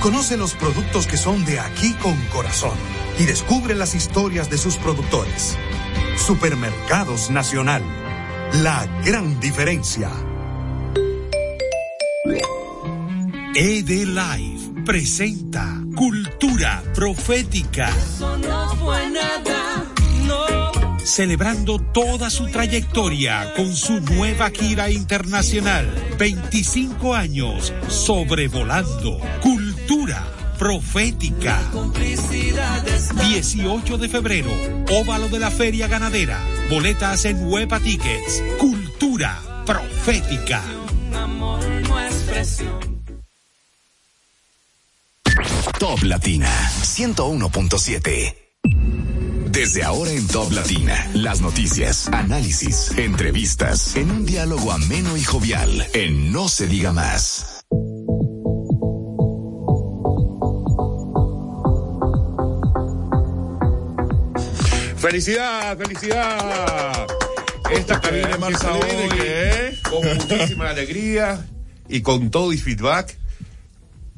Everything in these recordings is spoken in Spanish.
Conoce los productos que son de aquí con corazón y descubre las historias de sus productores. Supermercados Nacional. La gran diferencia. ED Live presenta Cultura Profética. Celebrando toda su trayectoria con su nueva gira internacional. 25 años sobrevolando. Cultura Profética. 18 de febrero, óvalo de la Feria Ganadera. Boletas en Huepa Tickets. Cultura Profética. Top Latina 101.7. Desde ahora en Top Latina, las noticias, análisis, entrevistas, en un diálogo ameno y jovial, en No se diga más. Felicidad, felicidad. Esta cabina empieza hoy con muchísima alegría y con todo y feedback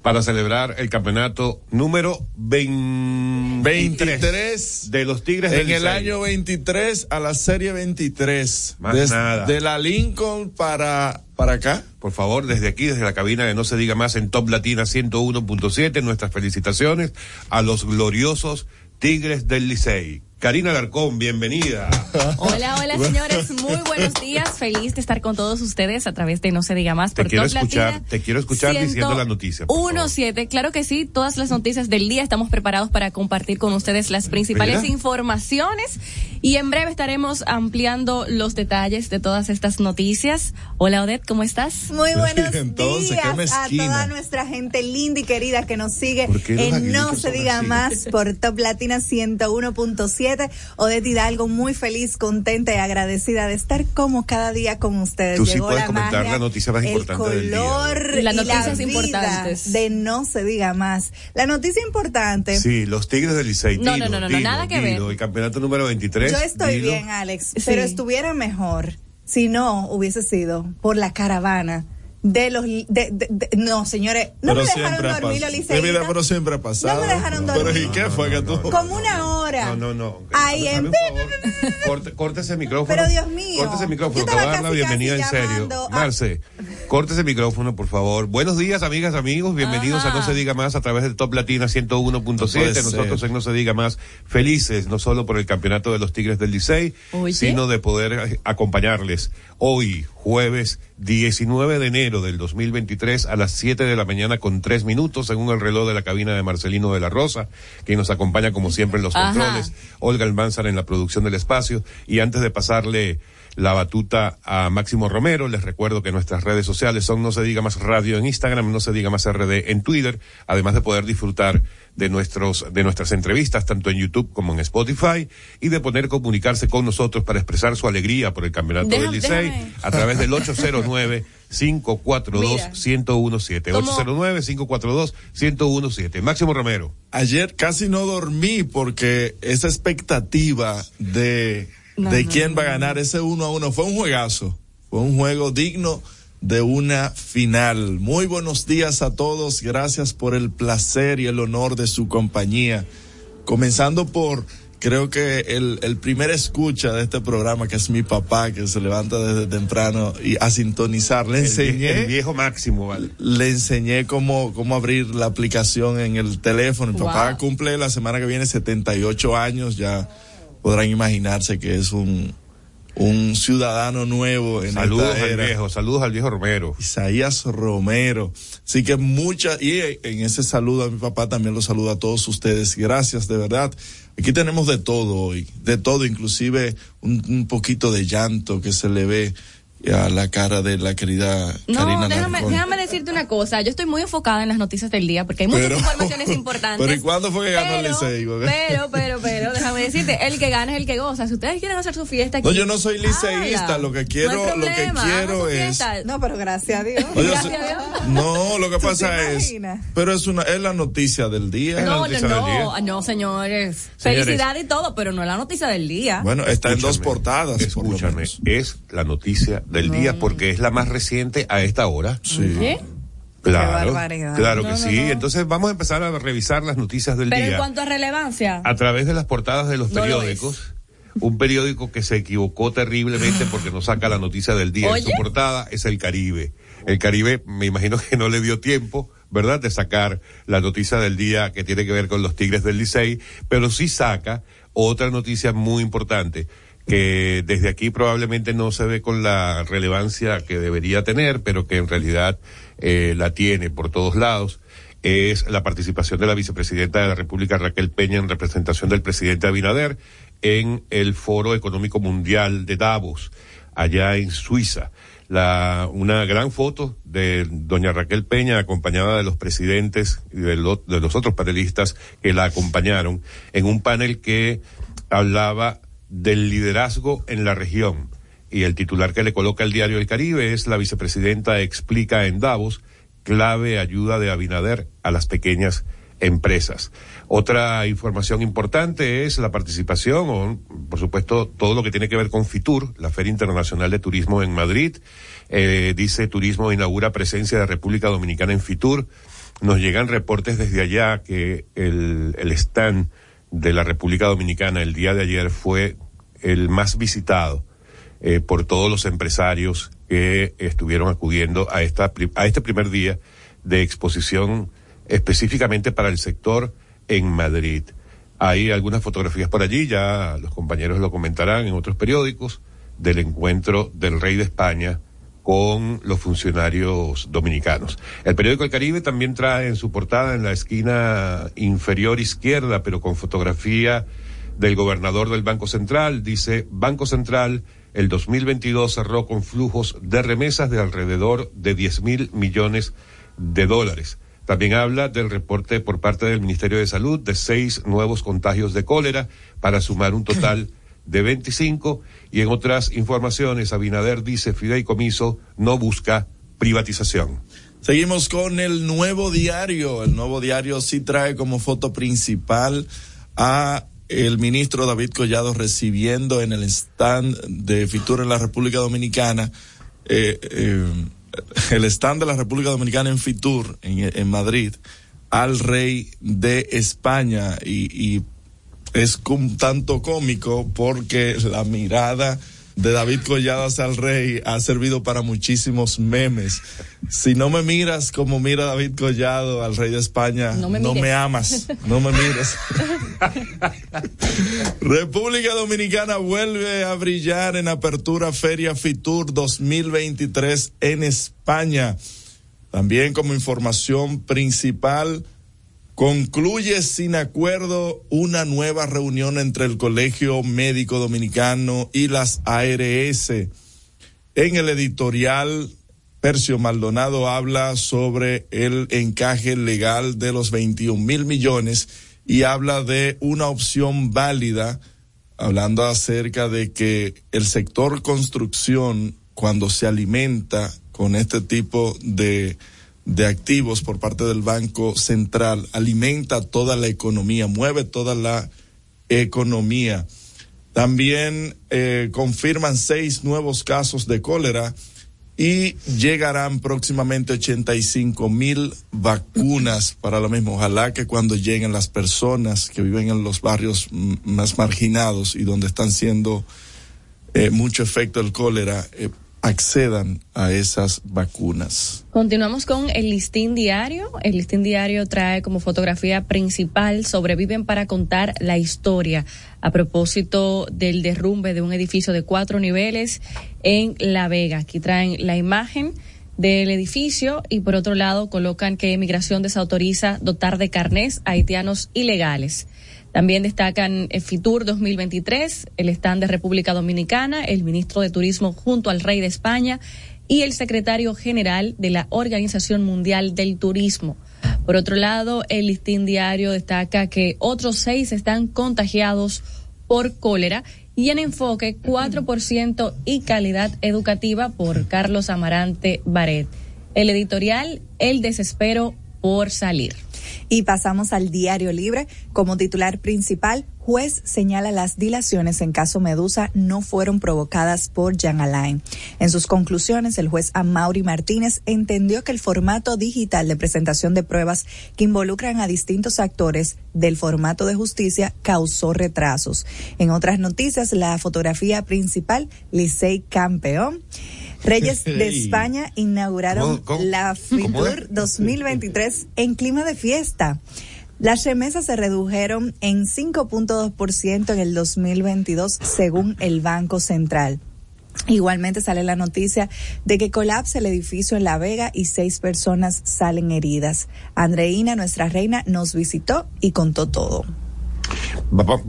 para celebrar el campeonato número 23, 23 de los Tigres en del el Licey. año 23 a la serie 23. Más nada. De la Lincoln para, para acá. Por favor, desde aquí, desde la cabina de No se diga más en Top Latina 101.7, nuestras felicitaciones a los gloriosos Tigres del Licey. Karina Alarcón, bienvenida. Hola, hola señores, muy buenos días. Feliz de estar con todos ustedes a través de No se diga más Te por quiero Top escuchar, Latina. te quiero escuchar diciendo la noticia. por favor. 1-7, claro que sí, todas las noticias del día estamos preparados para compartir con ustedes las principales Mira. informaciones y en breve estaremos ampliando los detalles de todas estas noticias. Hola Odette, ¿cómo estás? Muy buenos Entonces, qué días a toda nuestra gente linda y querida que nos sigue ¿Por qué los en No se diga así? más por Top Latina 101.7. Odette Hidalgo, muy feliz, contenta y agradecida de estar como cada día con ustedes. Tú sí Llegó puedes la comentar magia, la noticia más el importante del día. color Las noticias la vida importantes. de No se diga más. La noticia importante. Sí, los Tigres del Licey. No, no, no, no, dilo, nada que dilo. ver. El campeonato número 23. Yo estoy dilo. bien, Alex, Sí. pero estuviera mejor si no hubiese sido por la caravana de los de, de- de- no señores no pero me dejaron dormir los pasado. liceístas. Mi vida, pero siempre ha pasado. No me dejaron dormir. ¿y qué fue que tú? como una hora No, no, no. Ahí en-. Corte, córtese el micrófono. Pero, Dios mío, Córtese el micrófono. Te voy a dar la bienvenida en serio. a- Marce, córtese el micrófono, por favor. Buenos días, amigas, amigos. Bienvenidos Ajá. a No Se Diga Más a través de Top Latina 101.7. puede Nosotros ser. en No Se Diga Más felices, no solo por el campeonato de los Tigres del Licey, sino de poder eh, acompañarles hoy, jueves 19 de enero del 2023 a las 7 de la mañana con 3 minutos, según el reloj de la cabina de Marcelino de la Rosa, que nos acompaña como siempre en los Ajá. controles. Olga Almanzar en la producción del espacio. Y antes de pasarle la batuta a Máximo Romero, les recuerdo que nuestras redes sociales son No Se Diga Más Radio en Instagram, No Se Diga Más RD en Twitter, además de poder disfrutar de nuestros, de nuestras entrevistas, tanto en YouTube como en Spotify, y de poder comunicarse con nosotros para expresar su alegría por el campeonato Déjame- del Licey déjame. a través del 809 542 1017 ¿Cómo? 809 542 1017 Máximo Romero. Ayer casi no dormí porque esa expectativa de, No, de no, quién no, va a ganar ese uno a uno fue un juegazo. Fue un juego digno de una final. Muy buenos días a todos. Gracias por el placer y el honor de su compañía. Comenzando por, creo que el, el primer escucha de este programa, que es mi papá, que se levanta desde temprano y a sintonizar. Le El enseñé el viejo Máximo, ¿vale? le enseñé cómo, cómo abrir la aplicación en el teléfono. Mi Wow. papá cumple la semana que viene 78 años, ya podrán imaginarse que es un, un ciudadano nuevo en Saludos esta al viejo, saludos al viejo Romero. Isaías Romero. Así que muchas, y en ese saludo a mi papá también lo saludo a todos ustedes. Gracias, de verdad. Aquí tenemos de todo hoy, de todo, inclusive un, un poquito de llanto que se le ve a la cara de la querida No, Karina déjame, déjame decirte una cosa, yo estoy muy enfocada en las noticias del día porque hay muchas Pero- informaciones importantes. Pero ¿y cuándo fue que ganó el Licey? Pero, pero, pero, déjame decirte, el que gana es el que goza. Si ustedes quieren hacer su fiesta aquí. No, yo no soy liceísta, lo que No quiero, lo que quiero es fiesta. No, pero gracias a Dios. Gracias soy- a Dios. no, lo que ¿Tú pasa es, imaginas? pero es una, es la noticia del día. la No, no, noticia del día. no, no, señores. Señores. Felicidad y todo, pero no es la noticia del día. Bueno, está en dos Escúchame, portadas, por lo Escúchame, menos. es la noticia del día porque es la más reciente a esta hora. Sí. ¿Qué? Claro, claro que no, sí. no. Entonces vamos a empezar a revisar las noticias del Pero día en cuanto a relevancia, a través de las portadas de los No lo periódicos. Un periódico que se equivocó terriblemente porque no saca la noticia del día en su Oye. portada es el Caribe. El Caribe, me imagino que no le dio tiempo, ¿verdad?, de sacar la noticia del día que tiene que ver con los Tigres del Licey, pero sí saca otra noticia muy importante que desde aquí probablemente no se ve con la relevancia que debería tener, pero que en realidad eh, la tiene por todos lados es la participación de la vicepresidenta de la República, Raquel Peña, en representación del presidente Abinader en el Foro Económico Mundial de Davos, allá en Suiza. La, una gran foto de doña Raquel Peña acompañada de los presidentes y de, lo- de los otros panelistas que la acompañaron en un panel que hablaba del liderazgo en la región. Y el titular que le coloca el diario El Caribe es la vicepresidenta explica en Davos clave ayuda de Abinader a las pequeñas empresas. Otra información importante es la participación, o, por supuesto, todo lo que tiene que ver con FITUR, la Feria Internacional de Turismo en Madrid. Eh, dice Turismo inaugura presencia de República Dominicana en FITUR. Nos llegan reportes desde allá que el, el stand de la República Dominicana el día de ayer fue el más visitado eh, por todos los empresarios que estuvieron acudiendo a esta a este primer día de exposición específicamente para el sector en Madrid. Hay algunas fotografías por allí, ya los compañeros lo comentarán en otros periódicos, del encuentro del rey de España con los funcionarios dominicanos. El periódico El Caribe también trae en su portada en la esquina inferior izquierda, pero con fotografía del gobernador del Banco Central, dice Banco Central, el 2022 cerró con flujos de remesas de alrededor de 10 mil millones de dólares. También habla del reporte por parte del Ministerio de Salud de seis nuevos contagios de cólera para sumar un total de 25 y en otras informaciones Abinader dice Fideicomiso no busca privatización. Seguimos con el nuevo diario. El nuevo diario sí trae como foto principal a el ministro David Collado recibiendo en el stand de Fitur en la República Dominicana, eh, eh, el stand de la República Dominicana en Fitur, en, Madrid, al rey de España. Y, y es un tanto cómico porque la mirada de David Collado hacia el rey ha servido para muchísimos memes. Si no me miras como mira David Collado al rey de España, No no me me, mires. amas, no me mires. República Dominicana vuelve a brillar en apertura Feria Fitur 2023 en España. También como información principal, concluye sin acuerdo una nueva reunión entre el Colegio Médico Dominicano y las ARS. En el editorial, Percio Maldonado habla sobre el encaje legal de los 21 mil millones y habla de una opción válida, hablando acerca de que el sector construcción, cuando se alimenta con este tipo de, de activos por parte del Banco Central, alimenta toda la economía, mueve toda la economía. También eh, confirman seis nuevos casos de cólera y llegarán próximamente 85 mil vacunas para lo mismo. Ojalá que cuando lleguen las personas que viven en los barrios más marginados y donde están siendo eh, mucho efecto el cólera, eh, accedan a esas vacunas. Continuamos con el listín diario. El listín diario trae como fotografía principal Sobreviven para contar la historia a propósito del derrumbe de un edificio de cuatro niveles en La Vega. Aquí traen la imagen del edificio y por otro lado colocan que Migración desautoriza dotar de carnés a haitianos ilegales. También destacan el FITUR 2023, el stand de República Dominicana, el ministro de Turismo junto al rey de España y el secretario general de la Organización Mundial del Turismo. Por otro lado, el listín diario destaca que otros seis están contagiados por cólera y en enfoque 4% y calidad educativa por Carlos Amarante Baret. El editorial El desespero por salir. Y pasamos al diario libre. Como titular principal, juez señala las dilaciones en caso Medusa no fueron provocadas por Jan Alain. En sus conclusiones, el juez Amaury Martínez entendió que el formato digital de presentación de pruebas que involucran a distintos actores del formato de justicia causó retrasos. En otras noticias, la fotografía principal, Licey Campeón. Reyes de España inauguraron la Fitur 2023 en clima de fiesta. Las remesas se redujeron en 5.2% en el 2022 según el Banco Central. Igualmente sale la noticia de que colapsa el edificio en La Vega y seis personas salen heridas. Andreina, nuestra reina, nos visitó y contó todo.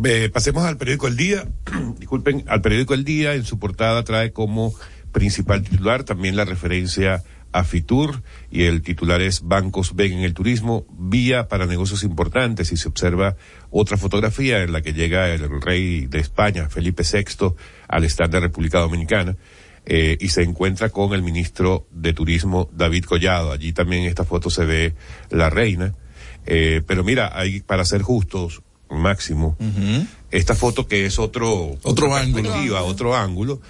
Eh, pasemos al periódico El Día. Disculpen, al periódico El Día en su portada trae como principal titular, también la referencia a Fitur y el titular es Bancos ven en el turismo, vía para negocios importantes y se observa otra fotografía en la que llega el rey de España, Felipe VI, al stand de República Dominicana. Eh, y se encuentra con el ministro de Turismo David Collado. Allí también en esta foto se ve la reina. Eh, pero mira, hay, para ser justos, máximo, esta foto que es otro, otro ángulo, otro ángulo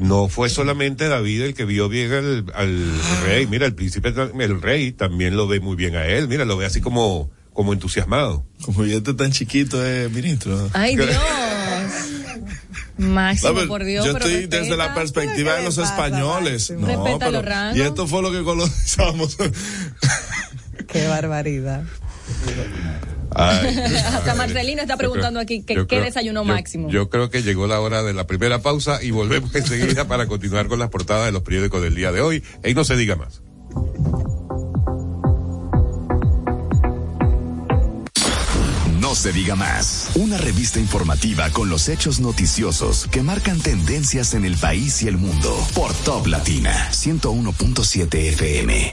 no fue solamente David el que vio bien al, rey, mira, el príncipe, el rey también lo ve muy bien a él, mira, lo ve así como, como entusiasmado. Como ya está tan chiquito, eh, ministro. Ay, Dios. Máximo, por Dios. Yo estoy desde la perspectiva de los españoles. No, pero, y esto fue lo que colonizamos. Qué barbaridad. Hasta Marcelino está preguntando aquí que, qué desayuno máximo. Yo creo que llegó la hora de la primera pausa y volvemos enseguida para continuar con las portadas de los periódicos del día de hoy. Y no se diga más. No se diga más. Una revista informativa con los hechos noticiosos que marcan tendencias en el país y el mundo. Por Top Latina 101.7 FM.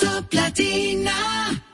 Top Latina.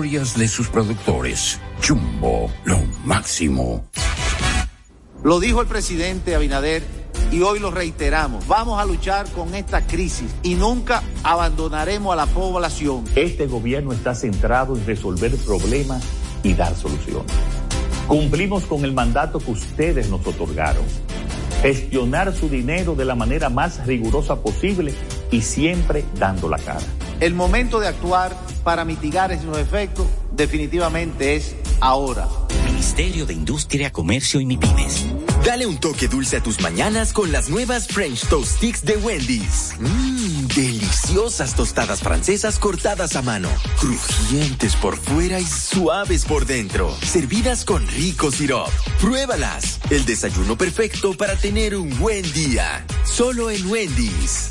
de sus productores. Jumbo, lo máximo. Lo dijo el presidente Abinader y hoy lo reiteramos. Vamos a luchar con esta crisis y nunca abandonaremos a la población. Este gobierno está centrado en resolver problemas y dar soluciones. Cumplimos con el mandato que ustedes nos otorgaron. Gestionar su dinero de la manera más rigurosa posible y siempre dando la cara. El momento de actuar para mitigar esos efectos definitivamente es ahora. Ministerio de Industria, Comercio y MIPIMES. Dale un toque dulce a tus mañanas con las nuevas French Toast Sticks de Wendy's. Mmm, deliciosas tostadas francesas cortadas a mano, crujientes por fuera y suaves por dentro, servidas con rico sirop. Pruébalas. El desayuno perfecto para tener un buen día. Solo en Wendy's.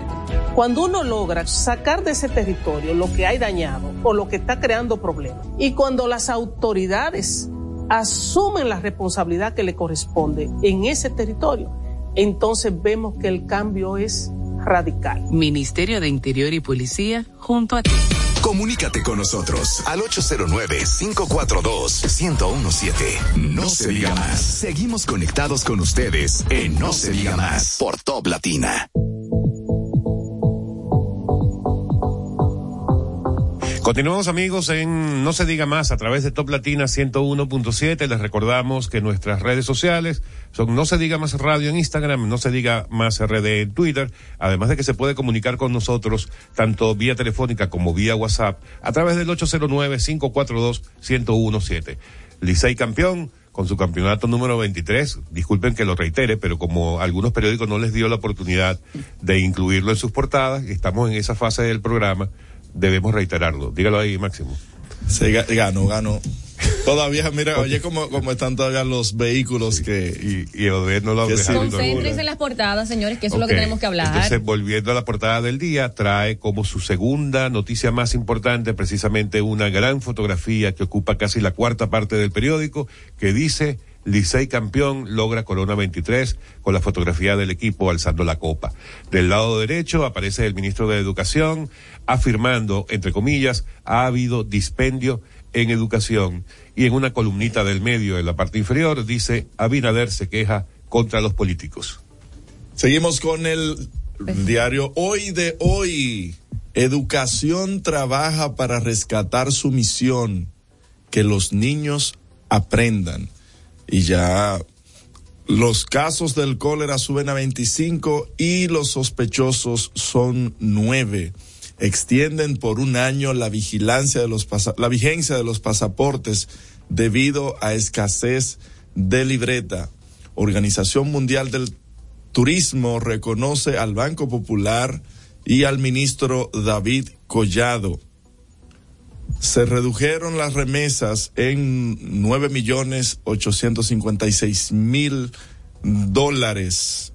Cuando uno logra sacar de ese territorio lo que hay dañado o lo que está creando problemas, y cuando las autoridades asumen la responsabilidad que le corresponde en ese territorio, entonces vemos que el cambio es radical. Ministerio de Interior y Policía, junto a ti. Comunícate con nosotros al 809-542-1017. No, se diga más. Seguimos conectados con ustedes en No se diga más por Top Latina. Continuamos amigos en No se diga más a través de Top Latina 101.7. Les recordamos que nuestras redes sociales son No se diga más radio en Instagram, No se diga más RD en Twitter, además de que se puede comunicar con nosotros tanto vía telefónica como vía WhatsApp a través del 809-542-1017. Licey campeón con su campeonato número 23. Disculpen que lo reitere, pero como algunos periódicos no les dio la oportunidad de incluirlo en sus portadas, estamos en esa fase del programa debemos reiterarlo. Dígalo ahí, Máximo. Sí, gano, gano. Todavía, mira, oye cómo, cómo están todavía los vehículos que... Y, y no lo Concéntrense en las portadas, señores, que eso es lo que tenemos que hablar. Entonces, volviendo a la portada del día, trae como su segunda noticia más importante precisamente una gran fotografía que ocupa casi la cuarta parte del periódico, que dice Licey campeón logra Corona 23 con la fotografía del equipo alzando la copa. Del lado derecho aparece el ministro de Educación afirmando, entre comillas, ha habido dispendio en educación y en una columnita del medio en la parte inferior dice Abinader se queja contra los políticos. Seguimos con el diario Hoy de Hoy. Educación trabaja para rescatar su misión, que los niños aprendan y ya los casos del cólera suben a 25 y los sospechosos son nueve. Extienden por un año la vigilancia de los la vigencia de los pasaportes debido a escasez de libreta. Organización Mundial del Turismo reconoce al Banco Popular y al ministro David Collado se redujeron las remesas en nueve millones ochocientos cincuenta y seis mil dólares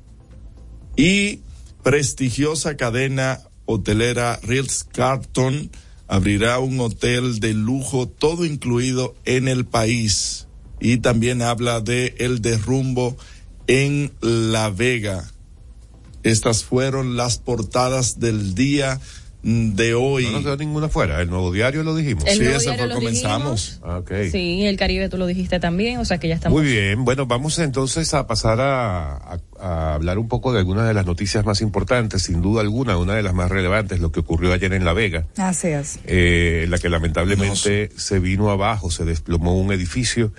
y prestigiosa cadena hotelera Ritz Carlton abrirá un hotel de lujo todo incluido en el país y también habla de el derrumbo en La Vega. Estas fueron las portadas del día de hoy. No nos quedó ninguna fuera. El nuevo diario lo dijimos. sí, ese fue comenzamos. Ah, okay. Sí, el Caribe tú lo dijiste también, o sea que ya estamos. Muy bien, bueno, vamos entonces a pasar a, a, hablar un poco de algunas de las noticias más importantes, sin duda alguna, una de las más relevantes, lo que ocurrió ayer en La Vega. Así es. Eh, la que lamentablemente se vino abajo, se desplomó un edificio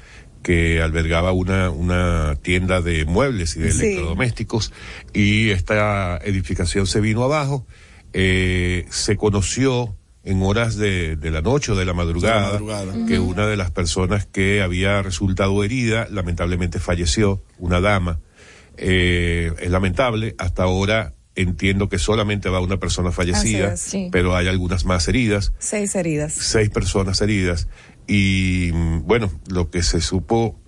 que albergaba una, una tienda de muebles y de electrodomésticos y esta edificación se vino abajo eh, se conoció en horas de, de, la noche o de la madrugada, que una de las personas que había resultado herida lamentablemente falleció, una dama. Eh, es lamentable, hasta ahora entiendo que solamente va una persona fallecida, pero hay algunas más heridas. Seis heridas. Seis personas heridas. Y mm, bueno, lo que se supo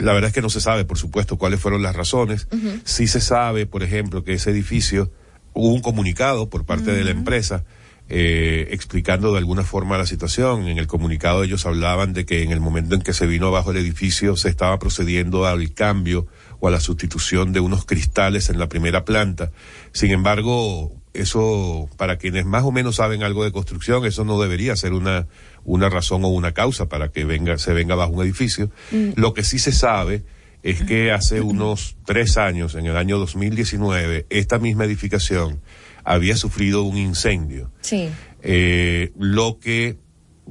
la verdad es que no se sabe, por supuesto, cuáles fueron las razones. Sí se sabe, por ejemplo, que ese edificio hubo un comunicado por parte de la empresa eh, explicando de alguna forma la situación. En el comunicado ellos hablaban de que en el momento en que se vino abajo el edificio se estaba procediendo al cambio o a la sustitución de unos cristales en la primera planta. Sin embargo, eso, para quienes más o menos saben algo de construcción, eso no debería ser una, una razón o una causa para que venga, se venga abajo un edificio. Mm. Lo que sí se sabe es que hace unos tres años, en el año 2019, esta misma edificación había sufrido un incendio. Sí. Eh, lo que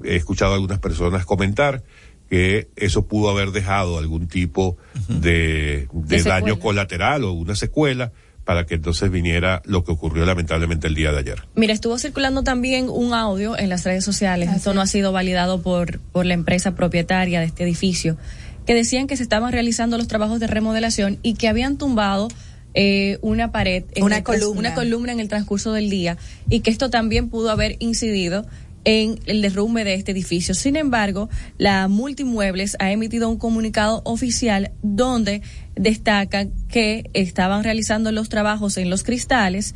he escuchado a algunas personas comentar que eso pudo haber dejado algún tipo de, daño colateral o una secuela para que entonces viniera lo que ocurrió lamentablemente el día de ayer. Mira, estuvo circulando también un audio en las redes sociales. Esto no ha sido validado por, por la empresa propietaria de este edificio que decían que se estaban realizando los trabajos de remodelación y que habían tumbado eh, una pared, en una, columna. una columna en el transcurso del día y que esto también pudo haber incidido en el derrumbe de este edificio. Sin embargo, la Multimuebles ha emitido un comunicado oficial donde destaca que estaban realizando los trabajos en los cristales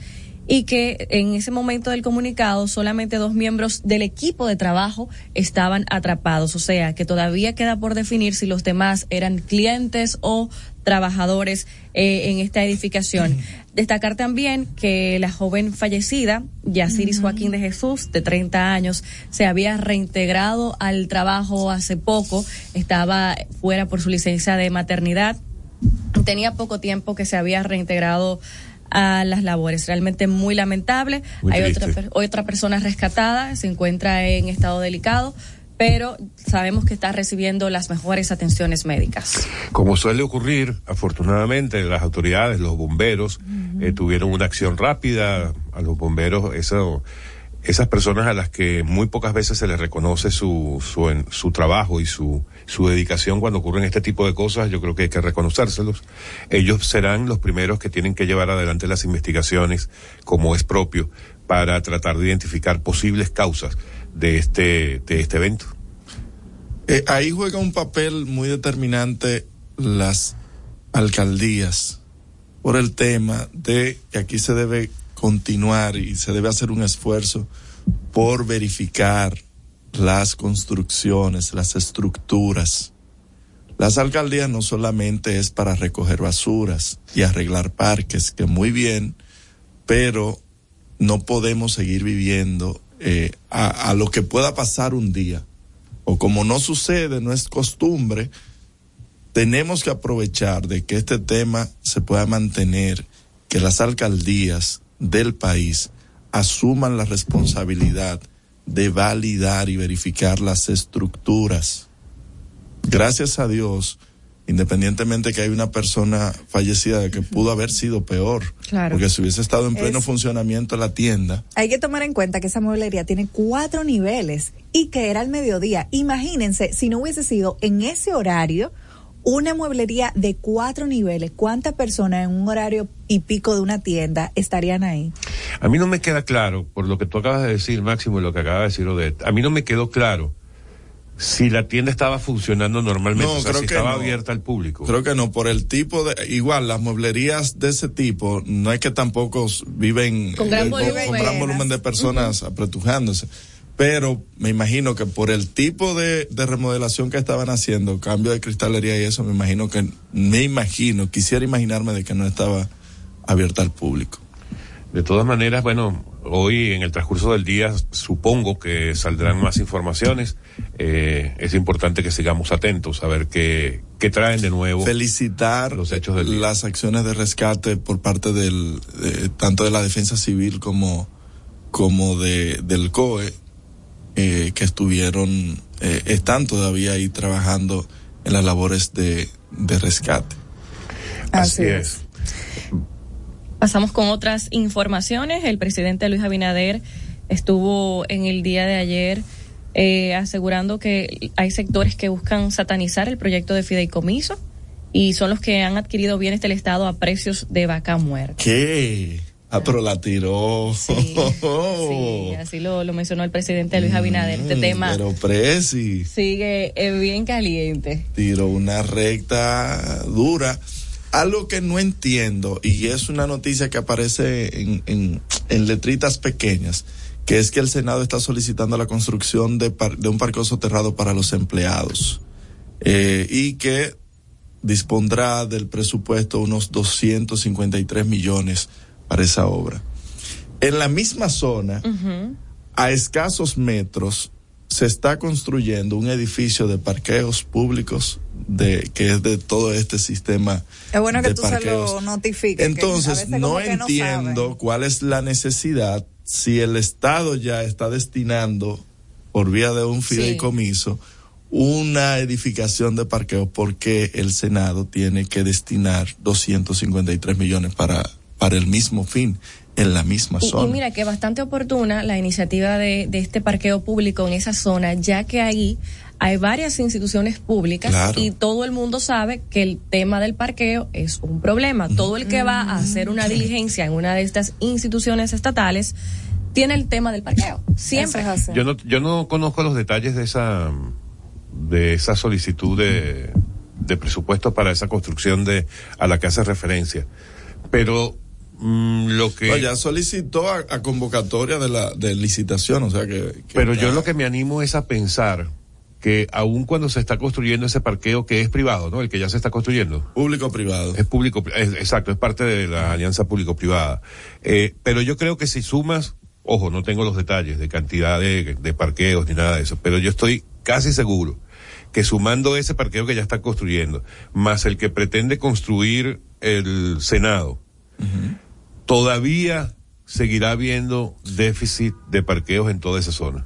y que en ese momento del comunicado solamente dos miembros del equipo de trabajo estaban atrapados, o sea que todavía queda por definir si los demás eran clientes o trabajadores eh, en esta edificación. Destacar también que la joven fallecida, Yaciris Joaquín de Jesús, de 30 años, se había reintegrado al trabajo hace poco, estaba fuera por su licencia de maternidad, tenía poco tiempo que se había reintegrado a las labores. Realmente muy lamentable. Hay otra, otra persona rescatada, se encuentra en estado delicado, pero sabemos que está recibiendo las mejores atenciones médicas. Como suele ocurrir, afortunadamente las autoridades, los bomberos, eh, tuvieron una acción rápida. A los bomberos, eso esas personas a las que muy pocas veces se les reconoce su, su, su trabajo y su, su dedicación cuando ocurren este tipo de cosas, yo creo que hay que reconocérselos. Ellos serán los primeros que tienen que llevar adelante las investigaciones como es propio para tratar de identificar posibles causas de este, de este evento. Eh, ahí juega un papel muy determinante las alcaldías por el tema de que aquí se debe continuar y se debe hacer un esfuerzo por verificar las construcciones, las estructuras. Las alcaldías no solamente es para recoger basuras y arreglar parques, que muy bien, pero no podemos seguir viviendo eh, a, a lo que pueda pasar un día. O como no sucede, no es costumbre, tenemos que aprovechar de que este tema se pueda mantener, que las alcaldías del país asuman la responsabilidad de validar y verificar las estructuras. Gracias a Dios, independientemente que hay una persona fallecida que pudo haber sido peor, claro. porque si hubiese estado en pleno funcionamiento la tienda. Hay que tomar en cuenta que esa mueblería tiene cuatro niveles y que era al mediodía. Imagínense si no hubiese sido en ese horario una mueblería de cuatro niveles, ¿cuántas personas en un horario y pico de una tienda estarían ahí? A mí no me queda claro, por lo que tú acabas de decir, Máximo, y lo que acaba de decir Odette, a mí no me quedó claro si la tienda estaba funcionando normalmente, no, o sea, creo si que estaba no. abierta al público. Creo que no, por el tipo de, igual las mueblerías de ese tipo, no es que tampoco viven Con gran eh, volumen. con gran volumen de personas apretujándose. Pero me imagino que por el tipo de, de remodelación que estaban haciendo, cambio de cristalería y eso, me imagino que, me imagino, quisiera imaginarme de que no estaba abierta al público. De todas maneras, bueno, hoy en el transcurso del día supongo que saldrán más informaciones. Eh, es importante que sigamos atentos a ver qué, qué traen de nuevo. Felicitar los hechos del día. las acciones de rescate por parte del, de- tanto de la defensa civil como, como de, del COE, eh, que estuvieron, eh, están todavía ahí trabajando en las labores de, de rescate. Así es. Pasamos con otras informaciones. El presidente Luis Abinader estuvo en el día de ayer eh, asegurando que hay sectores que buscan satanizar el proyecto de fideicomiso y son los que han adquirido bienes del Estado a precios de vaca muerta. ¿Qué? Ah, pero la tiró. Sí, así lo, lo mencionó el presidente Luis Abinader. Este Mm, tema Pero Presi sigue eh, bien caliente. tiró una recta dura. Algo que no entiendo, y es una noticia que aparece en, en, en letritas pequeñas, que es que el Senado está solicitando la construcción de, par- de un parque soterrado para los empleados eh, y que dispondrá del presupuesto unos 253 millones para esa obra. En la misma zona, a escasos metros, se está construyendo un edificio de parqueos públicos de que es de todo este sistema Es bueno que de tú se parqueos. lo notifiques. que Entonces, no que entiendo cuál es la necesidad si el Estado ya está destinando por vía de un fideicomiso una edificación de parqueo porque el Senado tiene que destinar 253 millones para para el mismo fin en la misma Y, y zona. mira que bastante oportuna la iniciativa de, de este parqueo público en esa zona, ya que ahí hay varias instituciones públicas Claro. y todo el mundo sabe que el tema del parqueo es un problema. Todo el que va a hacer una diligencia en una de estas instituciones estatales tiene el tema del parqueo. Siempre. Yo no, yo no conozco los detalles de esa, de esa solicitud de, de presupuesto para esa construcción de, a la que hace referencia. Pero, mm, lo que. No, ya solicitó a, a convocatoria de la de licitación, o sea que, que Pero está- yo lo que me animo es a pensar que aun cuando se está construyendo ese parqueo que es privado, ¿no? El que ya se está construyendo. Público privado. Es público, es- exacto, es parte de la alianza público-privada. Eh, pero yo creo que si sumas, ojo, no tengo los detalles de cantidad de, de parqueos ni nada de eso, pero yo estoy casi seguro que sumando ese parqueo que ya está construyendo, más el que pretende construir el Senado, todavía seguirá habiendo déficit de parqueos en toda esa zona.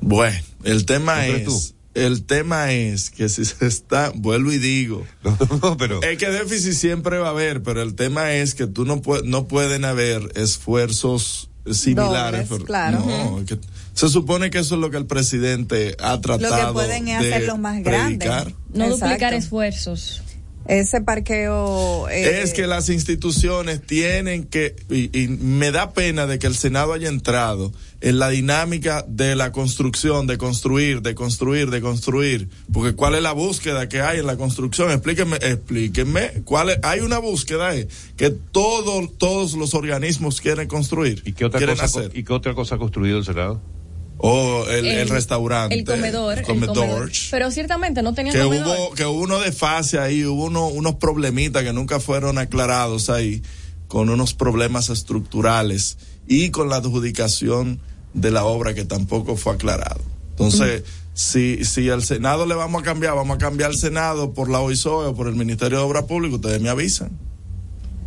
Bueno, el tema ¿No crees es, el tema es que si se está, vuelvo y digo, No, pero es que déficit siempre va a haber, pero el tema es que tú no puedes, no pueden haber esfuerzos similares. Dobles, pero- claro. no, que se supone que eso es lo que el presidente ha tratado pueden es de hacerlo más grande. predicar. No Exacto. duplicar esfuerzos. Ese parqueo. eh, es que las instituciones tienen que, y, y me da pena de que el Senado haya entrado en la dinámica de la construcción, de construir, de construir, de construir, porque cuál es la búsqueda que hay en la construcción, explíquenme, explíquenme, cuál es, hay una búsqueda eh, que todo, todos los organismos quieren construir, ¿y qué otra quieren cosa hacer, ¿y qué otra cosa ha construido el Senado? O el, el restaurante, El comedor. el el comedor. comedor. Pero ciertamente no tenía que comedor. hubo que hubo uno de fase ahí hubo uno, unos problemitas que nunca fueron aclarados ahí con unos problemas estructurales y con la adjudicación de la obra que tampoco fue aclarado entonces si si al senado le vamos a cambiar vamos a cambiar el senado por la OISOE o por el Ministerio de Obras Públicas ustedes me avisan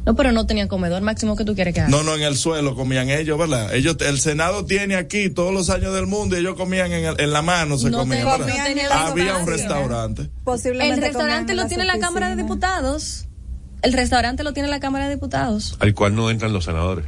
No, pero no tenía comedor. Máximo que tú quieres que haga. no no en el suelo comían ellos verdad ellos el senado tiene aquí todos los años del mundo y ellos comían en, el- en la mano se No comían no tenía había un restaurante posiblemente El restaurante lo tiene la Cámara de. Diputados. El restaurante lo tiene la Cámara de Diputados. Al cual no entran los senadores.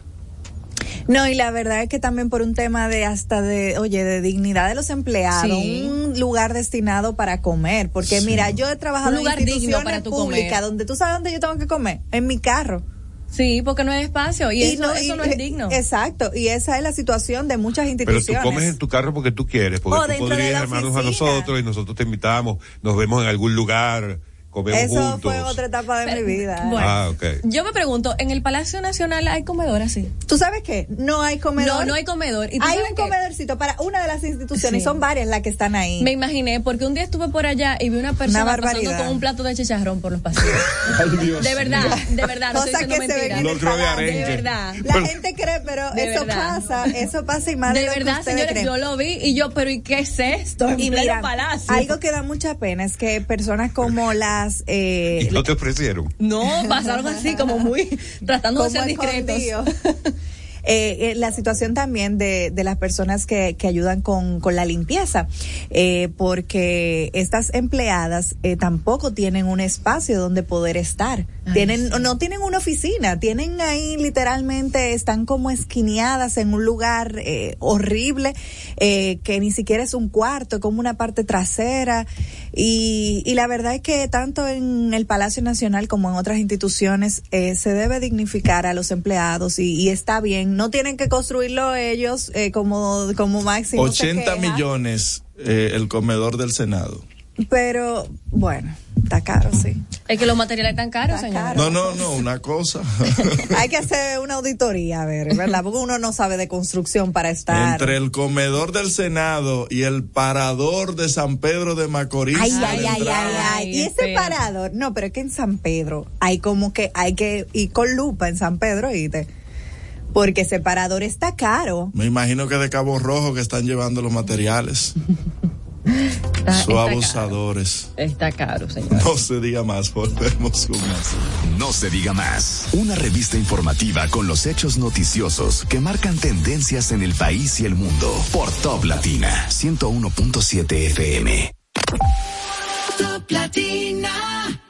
No, y la verdad es que también por un tema de hasta de, oye, de dignidad de los empleados, Sí. un lugar destinado para comer, porque Sí. mira, yo he trabajado Un lugar en digno instituciones para tú públicas comer. donde tú sabes dónde yo tengo que comer, en mi carro. Sí, porque no hay espacio y, eso, eso y- no es digno. Exacto, y esa es la situación de muchas Pero instituciones. tú comes en tu carro porque tú quieres, porque O tú podrías la llamarnos a nosotros y nosotros te invitamos, nos vemos en algún lugar, comemos Eso juntos. fue otra etapa de Pero- mi vida. bueno. Ah. Yo me pregunto, ¿en el Palacio Nacional hay comedor así? ¿Tú sabes qué? No hay comedor. No, no hay comedor. ¿Y tú Hay sabes un qué? comedorcito para una de las instituciones Sí. y son varias las que están ahí. Me imaginé, porque un día estuve por allá y vi una persona pasando barbaridad. con un plato de chicharrón por los pasillos. de verdad, de verdad, no estoy Cosa diciendo que se ve mentira. en el Locro de. De verdad. La gente cree, pero De eso verdad. pasa, eso pasa y más de, De lo que verdad, señores, creen. yo lo vi y yo, pero ¿y qué es esto? En Y mira, palacio. algo que da mucha pena es que personas como las eh, Y no te ofrecieron. No, pasaron así como muy tratando de ser discretos. Eh, eh, la situación también de, de las personas que, que ayudan con, con la limpieza, eh, porque estas empleadas eh, tampoco tienen un espacio donde poder estar. Ay, tienen, sí. no tienen una oficina, tienen ahí literalmente, están como esquineadas en un lugar eh, horrible, eh, que ni siquiera es un cuarto, como una parte trasera. Y, y la verdad es que tanto en el Palacio Nacional como en otras instituciones eh, se debe dignificar a los empleados y, y está bien. No tienen que construirlo ellos eh, como, como máximo. se 80 queja, millones eh, el comedor del Senado. Pero bueno, está caro, sí. Es que los materiales están caros, Está señor. caro. No, no, no, una cosa. Hay que hacer una auditoría, a ver, ¿verdad? Porque uno no sabe de construcción para estar. Entre el comedor del Senado y el parador de San Pedro de Macorís. Ay, ay, ay, ay, ay. Ay, Y ese parador, no, pero es que en San Pedro hay como que hay que ir con lupa en San Pedro, ¿oíste? Porque ese parador está caro. Me imagino que de Cabo Rojo que están llevando los materiales. Está, Son está abusadores. caro. Está caro, señor. No se diga más, volvemos con más. No se diga más. Una revista informativa con los hechos noticiosos que marcan tendencias en el país y el mundo. Por Top Latina 101.7 FM. Top Latina.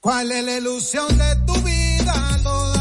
¿Cuál es la ilusión de tu vida? Toda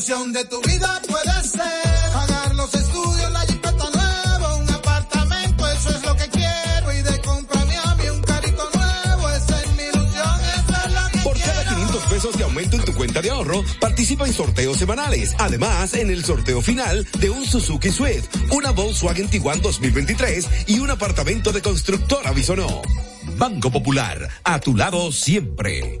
ilusión de tu vida puede ser pagar los estudios, la jipeta nueva, un apartamento, eso es lo que quiero y de comprarme a mí un carrito nuevo, esa es mi ilusión, esa es la que Por cada quiero. 500 pesos de aumento en tu cuenta de ahorro, participa en sorteos semanales. Además, en el sorteo final de un Suzuki Swift, una Volkswagen Tiguan 2023 y un apartamento de constructora Bisonó. Banco Popular, a tu lado siempre.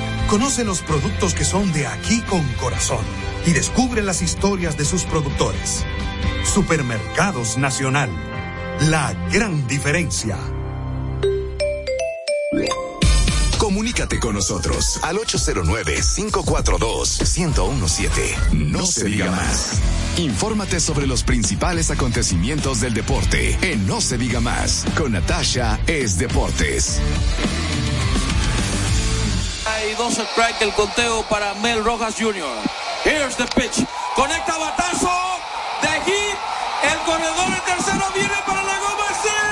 Conoce los productos que son de aquí con corazón y descubre las historias de sus productores. Supermercados Nacional. La gran diferencia. Comunícate con nosotros al 809-542-1017. No se diga más. Infórmate sobre los principales acontecimientos del deporte en No se diga más con Natasha Es Deportes. Dos strike el conteo para Mel Rojas Jr. Here's the pitch. Conecta batazo de hit. El corredor en tercero viene para la goma.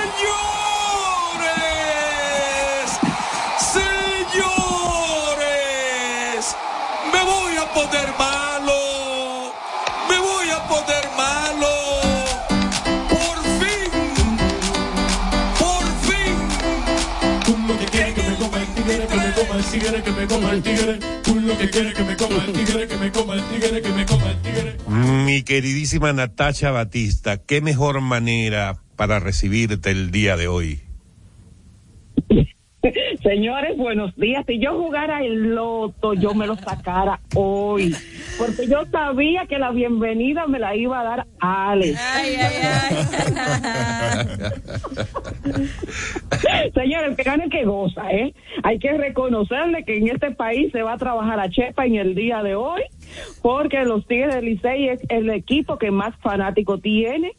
Señores. Señores. Me voy a poner malo. Me voy a poner malo. Por fin. Por fin. Mi queridísima Natacha Batista, qué mejor manera para recibirte el día de hoy. Señores, buenos días. Si yo jugara el loto, yo me lo sacara hoy. Porque yo sabía que la bienvenida me la iba a dar Alex. Señores, que gane que goza, ¿eh? Hay que reconocerle que en este país se va a trabajar a Chepa en el día de hoy, porque los Tigres del Licey es el equipo que más fanático tiene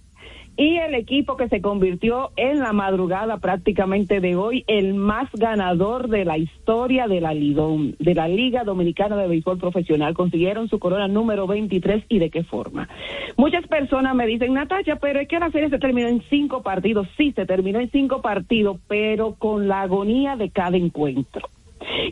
y el equipo que se convirtió en la madrugada prácticamente de hoy el más ganador de la historia de la de la Liga Dominicana de Béisbol Profesional. Consiguieron su corona número 23 y de qué forma. Muchas personas me dicen, Natacha, pero es que la serie se terminó en cinco partidos. Sí, se terminó en cinco partidos, pero con la agonía de cada encuentro.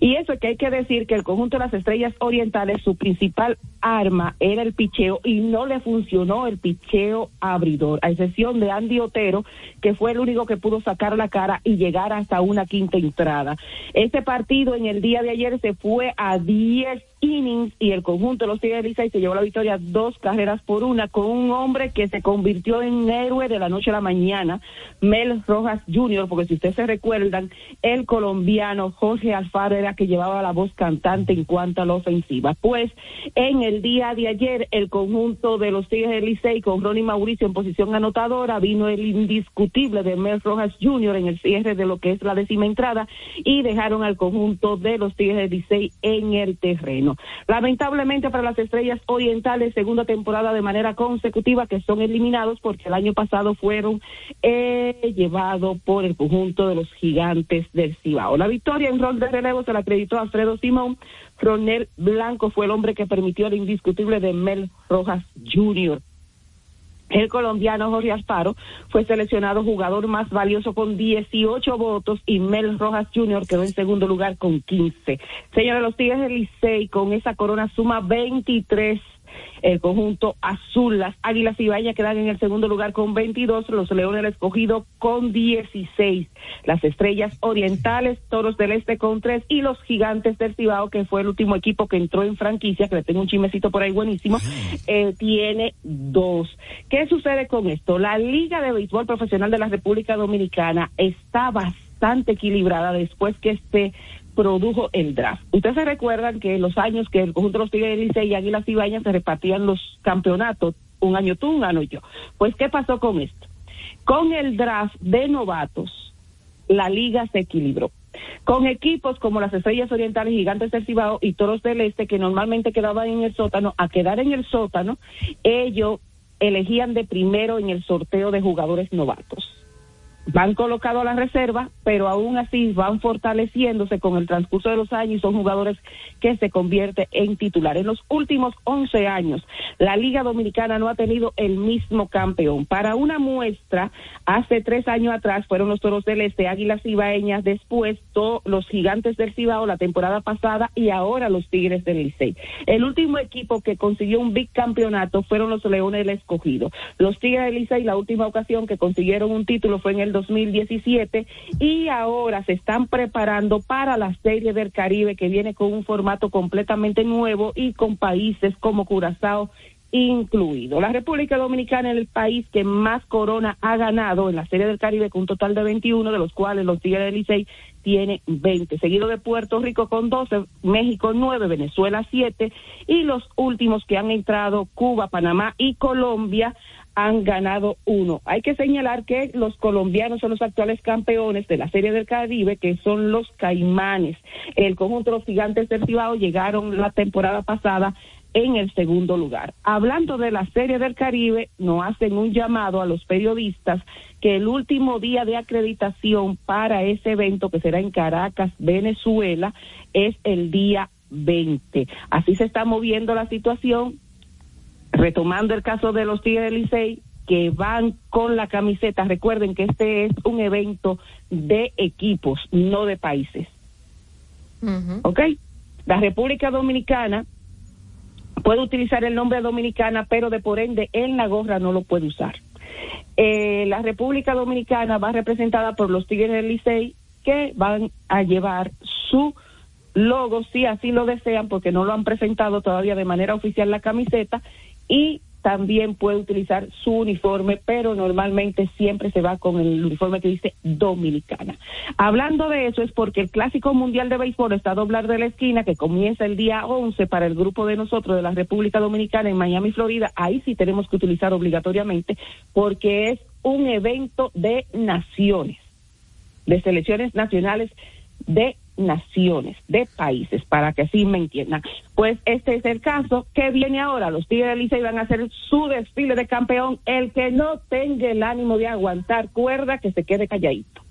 Y eso es que hay que decir que el conjunto de las estrellas orientales, su principal arma era el picheo y no le funcionó el picheo abridor, a excepción de Andy Otero, que fue el único que pudo sacar la cara y llegar hasta una quinta entrada. Este partido en el día de ayer se fue a 10 innings y el conjunto de los Tigres del Licey se llevó la victoria dos carreras por una con un hombre que se convirtió en héroe de la noche a la mañana, Mel Rojas Jr., porque si ustedes se recuerdan, el colombiano Jorge Alfaro era que llevaba la voz cantante en cuanto a la ofensiva. Pues en el día de ayer el conjunto de los Tigres del Licey con Ronnie Mauricio en posición anotadora vino el indiscutible de Mel Rojas Jr. en el cierre de lo que es la décima entrada y dejaron al conjunto de los Tigres del Licey en el terreno. Lamentablemente para las estrellas orientales, segunda temporada de manera consecutiva que son eliminados porque el año pasado fueron eh, llevados por el conjunto de los gigantes del Cibao. La victoria en rol de relevo se la acreditó Alfredo Simón. Ronel Blanco fue el hombre que permitió el indiscutible de Mel Rojas Jr. El colombiano Jorge Asparo fue seleccionado jugador más valioso con 18 votos y Mel Rojas Jr. quedó en segundo lugar con 15. Señores, los Tigres del Licey con esa corona suma 23 el conjunto azul. Las Águilas Ibañas quedan en el segundo lugar con 22, los Leones del Escogido con 16, las Estrellas Orientales, Toros del Este con 3 y los Gigantes del Cibao, que fue el último equipo que entró en franquicia, que le tengo un chimecito por ahí buenísimo, eh, tiene dos. ¿Qué sucede con esto? La Liga de Béisbol Profesional de la República Dominicana está bastante equilibrada después que este produjo el draft. Ustedes se recuerdan que en los años que el conjunto de los Tigres de Licey y Águilas Ibañas se repartían los campeonatos, un año tú, un año yo. Pues, ¿qué pasó con esto? Con el draft de novatos, la liga se equilibró. con equipos como las Estrellas Orientales, Gigantes del Cibao y Toros del Este, que normalmente quedaban en el sótano, a quedar en el sótano, ellos elegían de primero en el sorteo de jugadores novatos van colocados a la reserva, pero aún así van fortaleciéndose con el transcurso de los años y son jugadores que se convierten en titular. En los últimos 11 años, la Liga Dominicana no ha tenido el mismo campeón. Para una muestra, hace tres años atrás fueron los Toros del Este, Águilas Cibaeñas, después los Gigantes del Cibao la temporada pasada y ahora los Tigres del Licey. El último equipo que consiguió un bicampeonato fueron los Leones del Escogido. Los Tigres del Licey, la última ocasión que consiguieron un título fue en el 2017 y ahora se están preparando para la Serie del Caribe que viene con un formato completamente nuevo y con países como Curazao incluido. La República Dominicana es el país que más corona ha ganado en la Serie del Caribe con un total de 21, de los cuales los Tigres del Licey tiene 20, seguido de Puerto Rico con 12, México 9, Venezuela 7 y los últimos que han entrado Cuba, Panamá y Colombia han ganado uno. Hay que señalar que los colombianos son los actuales campeones de la Serie del Caribe, que son los Caimanes. El conjunto de los gigantes del Cibao llegaron la temporada pasada en el segundo lugar. Hablando de la Serie del Caribe, nos hacen un llamado a los periodistas que el último día de acreditación para ese evento, que será en Caracas, Venezuela, es el día 20. Así se está moviendo la situación retomando el caso de los Tigres del Licey, que van con la camiseta, recuerden que este es un evento de equipos, no de países. ¿Ok? La República Dominicana puede utilizar el nombre Dominicana, pero de por ende en la gorra no lo puede usar. Eh, la República Dominicana va representada por los Tigres del Licey, que van a llevar su logo, si así lo desean, porque no lo han presentado todavía de manera oficial la camiseta, y también puede utilizar su uniforme, pero normalmente siempre se va con el uniforme que dice Dominicana. Hablando de eso es porque el Clásico Mundial de Béisbol está a doblar de la esquina, que comienza el día 11 para el grupo de nosotros de la República Dominicana en Miami, Florida. Ahí sí tenemos que utilizar obligatoriamente porque es un evento de naciones, de selecciones nacionales de naciones, de países, para que así me entiendan. Pues este es el caso que viene ahora. Los Tigres de Licey van a hacer su desfile de campeón. El que no tenga el ánimo de aguantar cuerda, que se quede calladito.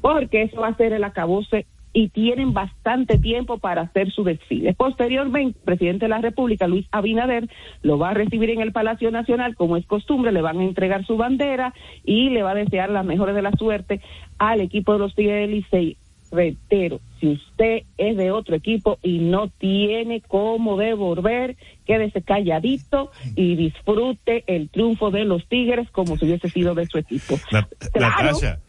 Porque eso va a ser el acabose y tienen bastante tiempo para hacer su desfile. Posteriormente, el presidente de la República, Luis Abinader, lo va a recibir en el Palacio Nacional, como es costumbre, le van a entregar su bandera y le va a desear las mejores de la suerte al equipo de los Tigres de Licey reitero, si usted es de otro equipo y no tiene cómo devolver, quédese calladito y disfrute el triunfo de los Tigres como si hubiese sido de su equipo. Natasha,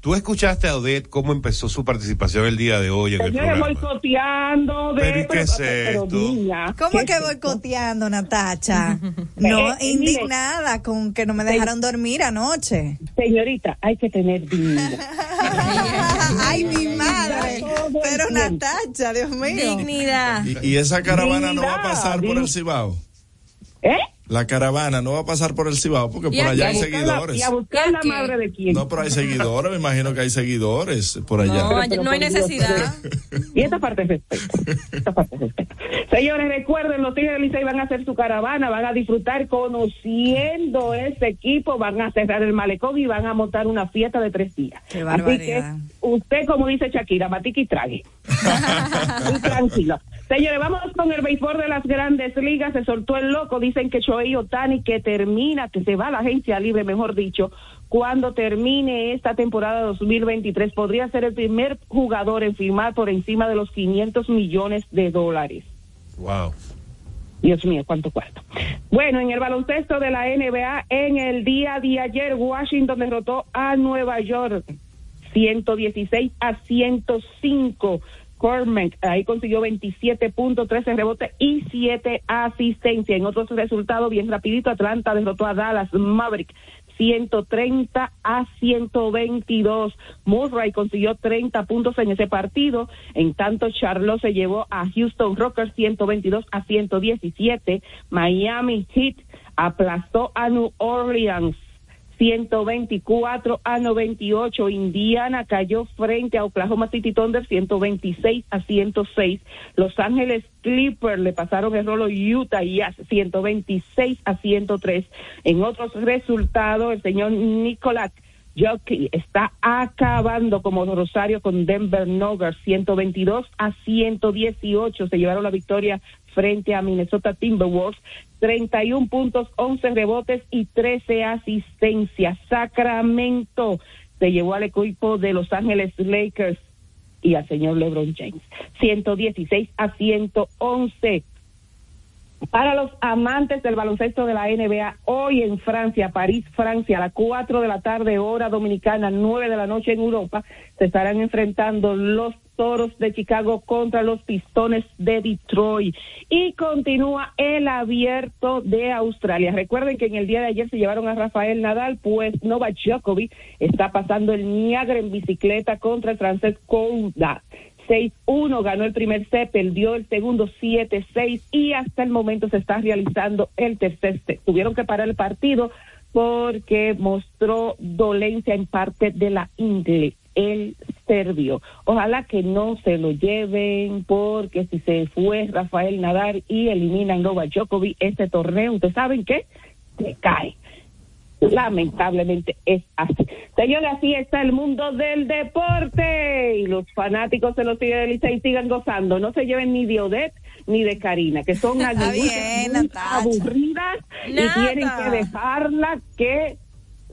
¿tú, escuchaste a Odette cómo empezó su participación el día de hoy en el programa? boicoteando, ¿Pero qué es esto? ¿Cómo que boicoteando, Natacha? no, Eh, eh, indignada con que no me dejaron dormir anoche. Señorita, hay que tener dignidad. Ay, mi madre. Pero Natacha, Dios mío. Dignidad. Y, y esa caravana no va a pasar por el Cibao. ¿Eh? La caravana no va a pasar por el Cibao porque por allá hay la- seguidores. y a buscar la madre de quién. No, pero hay seguidores, me imagino que hay seguidores por allá. No, no hay necesidad. Y esta parte es respeto. Esta parte es respeto. Señores, recuerden, los Tigres del Licey van a hacer su caravana, van a disfrutar conociendo ese equipo, van a cerrar el malecón y van a montar una fiesta de tres días. Qué Así que usted, como dice Shakira, matique y trague. y tranquilo. Señores, vamos con el béisbol de las grandes ligas. Se soltó el loco. Dicen que Shohei Otani que termina, que se va a la agencia libre, mejor dicho, cuando termine esta temporada 2023. Podría ser el primer jugador en firmar por encima de los 500 millones de dólares. Wow. Dios mío, cuánto cuarto. Bueno, en el baloncesto de la NBA, en el día de ayer, Washington derrotó a Nueva York 116 a 105. Cormac ahí consiguió 27 puntos, 13 rebotes y 7 asistencias. En otros resultados, bien rapidito, Atlanta derrotó a Dallas Maverick 130 a 122. Murray consiguió 30 puntos en ese partido. En tanto, Charlotte se llevó a Houston Rockers 122 a 117. Miami Heat aplastó a New Orleans 124 a 98. Indiana cayó frente a Oklahoma City Thunder 126 a 106. Los Ángeles Clippers le pasaron el rolo Utah Jazz 126 a 103. En otros resultados, el señor Nicolás Jockey está acabando como Rosario con Denver Nuggets 122 a 118. Se llevaron la victoria frente a Minnesota Timberwolves. 31 puntos, 11 rebotes y 13 asistencias. Sacramento se llevó al equipo de Los Ángeles Lakers y al señor LeBron James. 116 a 111. Para los amantes del baloncesto de la NBA, hoy en Francia, París, Francia, a las 4 de la tarde, hora dominicana, 9 de la noche en Europa, se estarán enfrentando los Toros de Chicago contra los Pistones de Detroit. Y continúa el abierto de Australia. Recuerden que en el día de ayer se llevaron a Rafael Nadal, pues Novak Djokovic está pasando el Niagara en bicicleta contra el francés Kouda. 6-1, ganó el primer set, perdió el segundo 7-6 y hasta el momento se está realizando el tercer set. Tuvieron que parar el partido porque mostró dolencia en parte de la ingle, el serbio. Ojalá que no se lo lleven porque si se fue Rafael Nadal y eliminan Novak Djokovic este torneo, ¿ustedes saben qué? Se cae lamentablemente es así. Señores, así está el mundo del deporte y los fanáticos de los Tigres del y sigan gozando. No se lleven ni de Odette ni de Karina, que son aburridas y tienen que dejarla que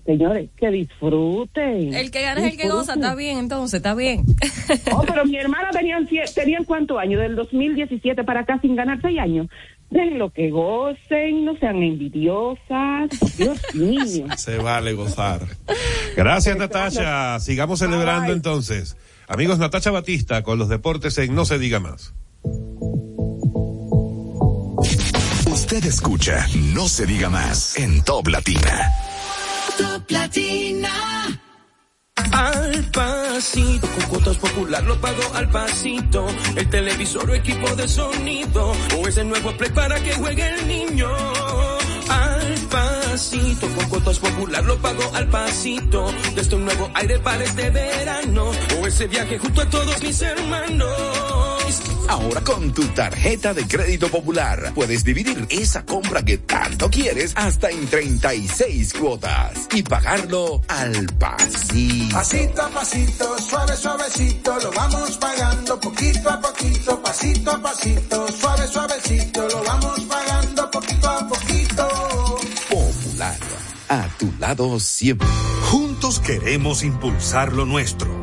señores, que disfruten. El que gana es el que goza, está bien, entonces, está bien. Oh, pero mi hermana tenían, tenían cuántos años, del 2017 para acá sin ganar seis años den lo que gocen, no sean envidiosas. Dios mío. Se vale gozar. Gracias, Natacha. Sigamos celebrando entonces. Amigos, Natacha Batista con los deportes en No se diga más. Usted escucha No se diga más en Top Latina. Top Latina. Al pasito, con cuotas popular lo pago al pasito. El televisor o equipo de sonido, o ese nuevo play para que juegue el niño. Al pasito, con cuotas popular lo pago al pasito. Desde un nuevo aire para este verano, o ese viaje junto a todos mis hermanos. Ahora con tu tarjeta de crédito popular puedes dividir esa compra que tanto quieres hasta en 36 cuotas y pagarlo al pasito. Pasito a pasito, suave suavecito, lo vamos pagando poquito a poquito, pasito a pasito, suave suavecito, lo vamos pagando poquito a poquito. Popular, a tu lado siempre. Juntos queremos impulsar lo nuestro.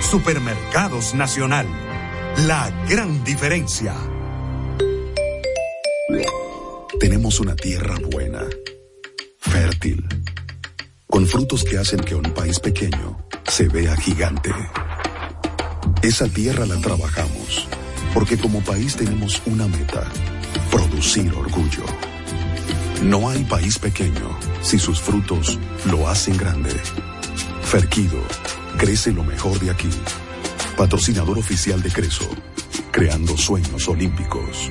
Supermercados Nacional la gran diferencia. Tenemos una tierra buena, fértil, con frutos que hacen que un país pequeño se vea gigante. Esa tierra la trabajamos, porque como país tenemos una meta, producir orgullo. No hay país pequeño si sus frutos lo hacen grande. Ferquido, crece lo mejor de aquí patrocinador oficial de Creso, creando sueños olímpicos.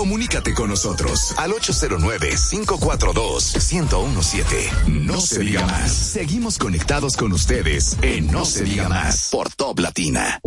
Comunícate con nosotros al 809-542-1017. No se diga más. Seguimos conectados con ustedes en No se diga más por Top Latina.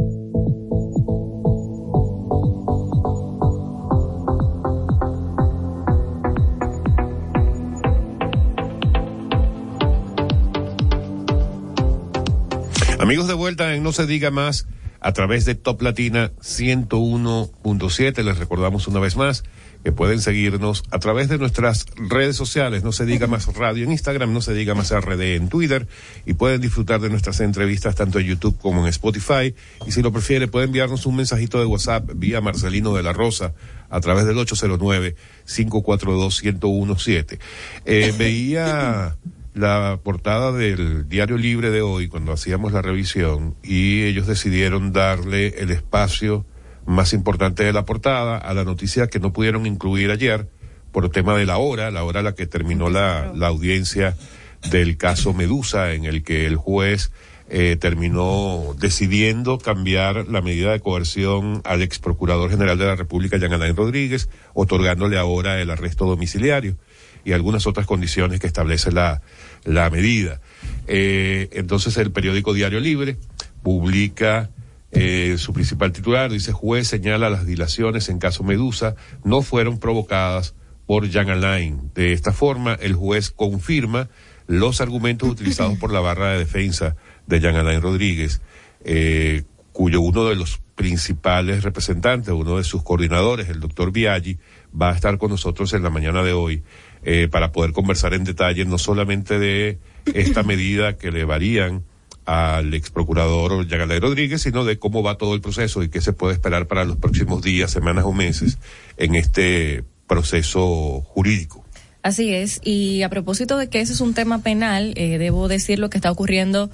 Amigos de vuelta en No se diga más a través de Top Latina 101.7. Les recordamos una vez más que pueden seguirnos a través de nuestras redes sociales, no se diga más radio en Instagram, no se diga más RD en Twitter, y pueden disfrutar de nuestras entrevistas tanto en YouTube como en Spotify, y si lo prefiere puede enviarnos un mensajito de WhatsApp vía Marcelino de la Rosa a través del 809-542-1017. Eh, veía la portada del Diario Libre de hoy cuando hacíamos la revisión y ellos decidieron darle el espacio más importante de la portada a la noticia que no pudieron incluir ayer por el tema de la hora, la hora a la que terminó la, la audiencia del caso Medusa en el que el juez eh, terminó decidiendo cambiar la medida de coerción al ex procurador general de la República, Jean Alain Rodríguez, otorgándole ahora el arresto domiciliario y algunas otras condiciones que establece la, la medida. Eh, entonces el periódico Diario Libre publica eh, su principal titular, dice juez señala las dilaciones en caso Medusa no fueron provocadas por Jean Alain. De esta forma, el juez confirma los argumentos utilizados por la barra de defensa de Jean Alain Rodríguez, eh, cuyo uno de los principales representantes, uno de sus coordinadores, el doctor Biaggi, va a estar con nosotros en la mañana de hoy eh, para poder conversar en detalle no solamente de esta medida que le varían al ex procurador Yagalay Rodríguez, sino de cómo va todo el proceso y qué se puede esperar para los próximos días, semanas o meses en este proceso jurídico. Así es, y a propósito de que ese es un tema penal, eh, debo decir lo que está ocurriendo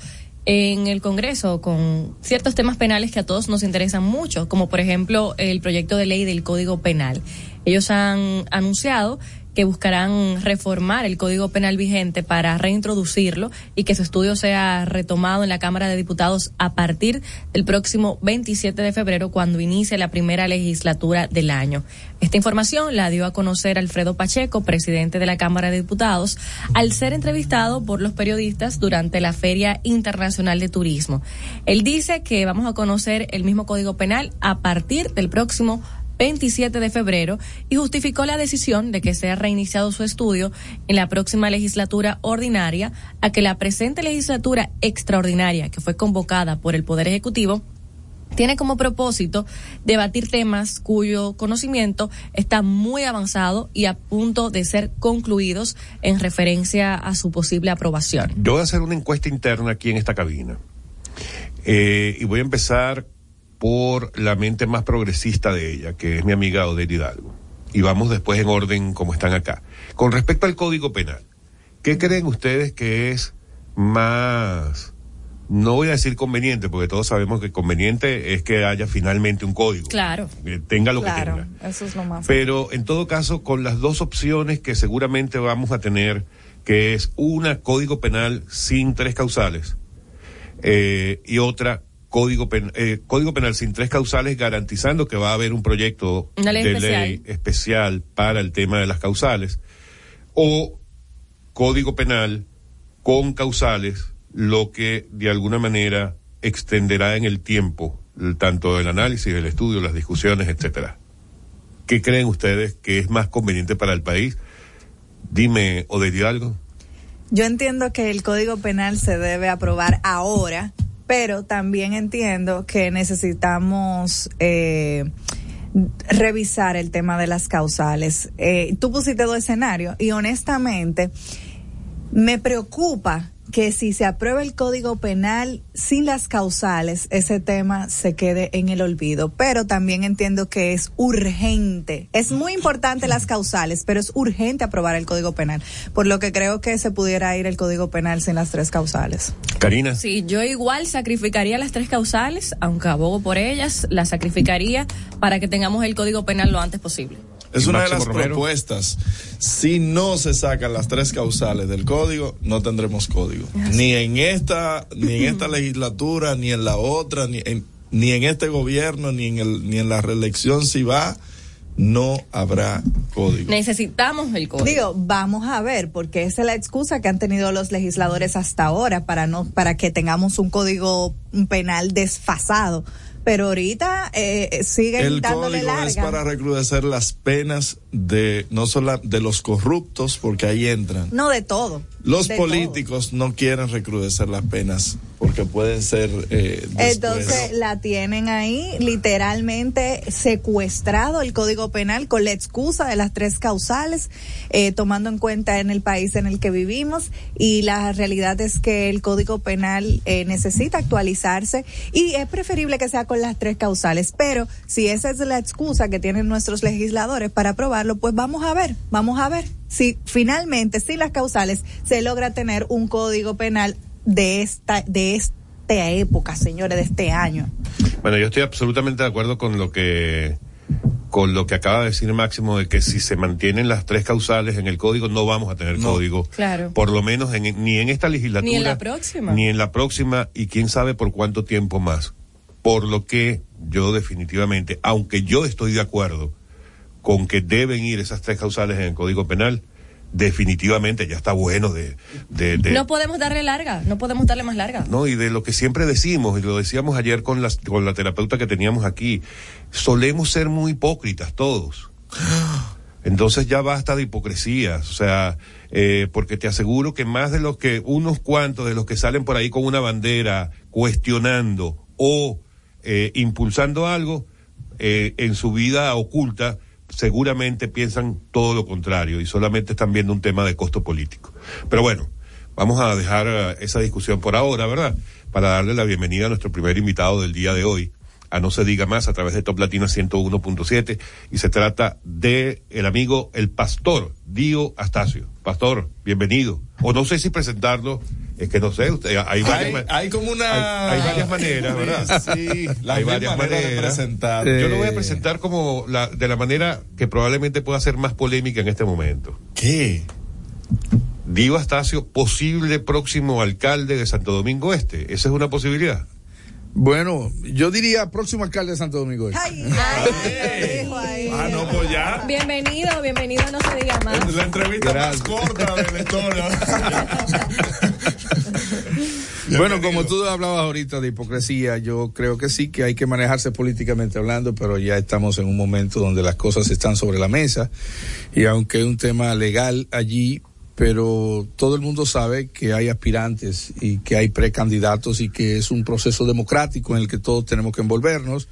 en el Congreso con ciertos temas penales que a todos nos interesan mucho, como por ejemplo el proyecto de ley del Código Penal. Ellos han anunciado que buscarán reformar el Código Penal vigente para reintroducirlo y que su estudio sea retomado en la Cámara de Diputados a partir del próximo 27 de febrero, cuando inicie la primera legislatura del año. Esta información la dio a conocer Alfredo Pacheco, presidente de la Cámara de Diputados, al ser entrevistado por los periodistas durante la Feria Internacional de Turismo. Él dice que vamos a conocer el mismo Código Penal a partir del próximo 27 de febrero y justificó la decisión de que sea reiniciado su estudio en la próxima legislatura ordinaria a que la presente legislatura extraordinaria que fue convocada por el Poder Ejecutivo tiene como propósito debatir temas cuyo conocimiento está muy avanzado y a punto de ser concluidos en referencia a su posible aprobación. Yo voy a hacer una encuesta interna aquí en esta cabina. Eh, y voy a empezar por la mente más progresista de ella, que es mi amiga Odette Hidalgo. Y vamos después en orden como están acá. Con respecto al Código Penal, ¿qué creen ustedes que es más, no voy a decir conveniente, porque todos sabemos que conveniente es que haya finalmente un código. Claro. Que tenga lo claro, que tenga. eso es lo más. Pero en todo caso, con las dos opciones que seguramente vamos a tener, que es una Código Penal sin tres causales eh, y otra Código, pen, eh, Código Penal sin tres causales, garantizando que va a haber un proyecto ley de especial. ley especial para el tema de las causales, o Código Penal con causales, lo que de alguna manera extenderá en el tiempo el- tanto el análisis, el estudio, las discusiones, etcétera. ¿Qué creen ustedes que es más conveniente para el país? Dime, Odette algo. Yo entiendo que el Código Penal se debe aprobar ahora, pero también entiendo que necesitamos eh, revisar el tema de las causales. Eh, tú pusiste dos escenarios y honestamente me preocupa que si se aprueba el Código Penal sin las causales, ese tema se quede en el olvido. Pero también entiendo que es urgente. Es muy importante las causales, pero es urgente aprobar el Código Penal. Por lo que creo que se pudiera ir el Código Penal sin las tres causales. Karina. Sí, yo igual sacrificaría las tres causales, aunque abogo por ellas, las sacrificaría para que tengamos el Código Penal lo antes posible. Es ¿Y una de las Romero? propuestas. Si no se sacan las tres causales del código, no tendremos código. Ni en esta, ni en esta legislatura, ni en la otra, ni en, ni en este gobierno, ni en el, ni en la reelección si va, no habrá código. Necesitamos el código. Digo, vamos a ver, porque esa es la excusa que han tenido los legisladores hasta ahora para no, para que tengamos un código penal desfasado. Pero ahorita eh, siguen El dándole código es larga. para recrudecer las penas de no solo de los corruptos, porque ahí entran. No de todo. Los de políticos no quieren recrudecer las penas porque puede ser eh. Entonces la tienen ahí literalmente secuestrado el Código Penal con la excusa de las tres causales, eh, tomando en cuenta en el país en el que vivimos y la realidad es que el Código Penal eh, necesita actualizarse y es preferible que sea con las tres causales, pero si esa es la excusa que tienen nuestros legisladores para aprobarlo, pues vamos a ver, vamos a ver si finalmente sin las causales se logra tener un Código Penal de esta de esta época, señores, de este año. Bueno, yo estoy absolutamente de acuerdo con lo que con lo que acaba de decir Máximo de que si se mantienen las tres causales en el código no vamos a tener código. Claro. Por lo menos en- ni en esta legislatura Ni en la próxima. ni en la próxima y quién sabe por cuánto tiempo más. Por lo que yo definitivamente, aunque yo estoy de acuerdo con que deben ir esas tres causales en el Código Penal, definitivamente ya está bueno de, de, de- No podemos darle larga, no podemos darle más larga. no, y de lo que siempre decimos, y lo decíamos ayer con, las, con la terapeuta que teníamos aquí, solemos ser muy hipócritas todos. Entonces ya basta de hipocresías, o sea, eh, porque te aseguro que más de los que, unos cuantos de los que salen por ahí con una bandera cuestionando o eh, impulsando algo, eh, en su vida oculta, seguramente piensan todo lo contrario y solamente están viendo un tema de costo político. Pero bueno, vamos a dejar eh, esa discusión por ahora, ¿verdad? Para darle la bienvenida a nuestro primer invitado del día de hoy, a No se diga más, a través de Top Latina 101.7, y se trata de el amigo, el pastor Dio Astacio. Pastor, bienvenido. O no sé si presentarlo, es que no sé, usted, hay varias, Hay, ma- hay como una. hay, hay varias maneras, ¿verdad? Sí, las hay varias maneras de presentar. Yo lo voy a presentar como la, de la manera que probablemente pueda ser más polémica en este momento. ¿Qué? Dio Astacio, posible próximo alcalde de Santo Domingo Este. Esa es una posibilidad. Bueno, yo diría próximo alcalde de Santo Domingo. Este. Ah, no, pues ya. Bienvenido, bienvenido, no se diga más. La entrevista más corta de la historia. Bueno, como tú hablabas ahorita de hipocresía, yo creo que sí que hay que manejarse políticamente hablando, pero ya estamos en un momento donde las cosas están sobre la mesa. Y aunque es un tema legal allí, pero todo el mundo sabe que hay aspirantes y que hay precandidatos y que es un proceso democrático en el que todos tenemos que envolvernos.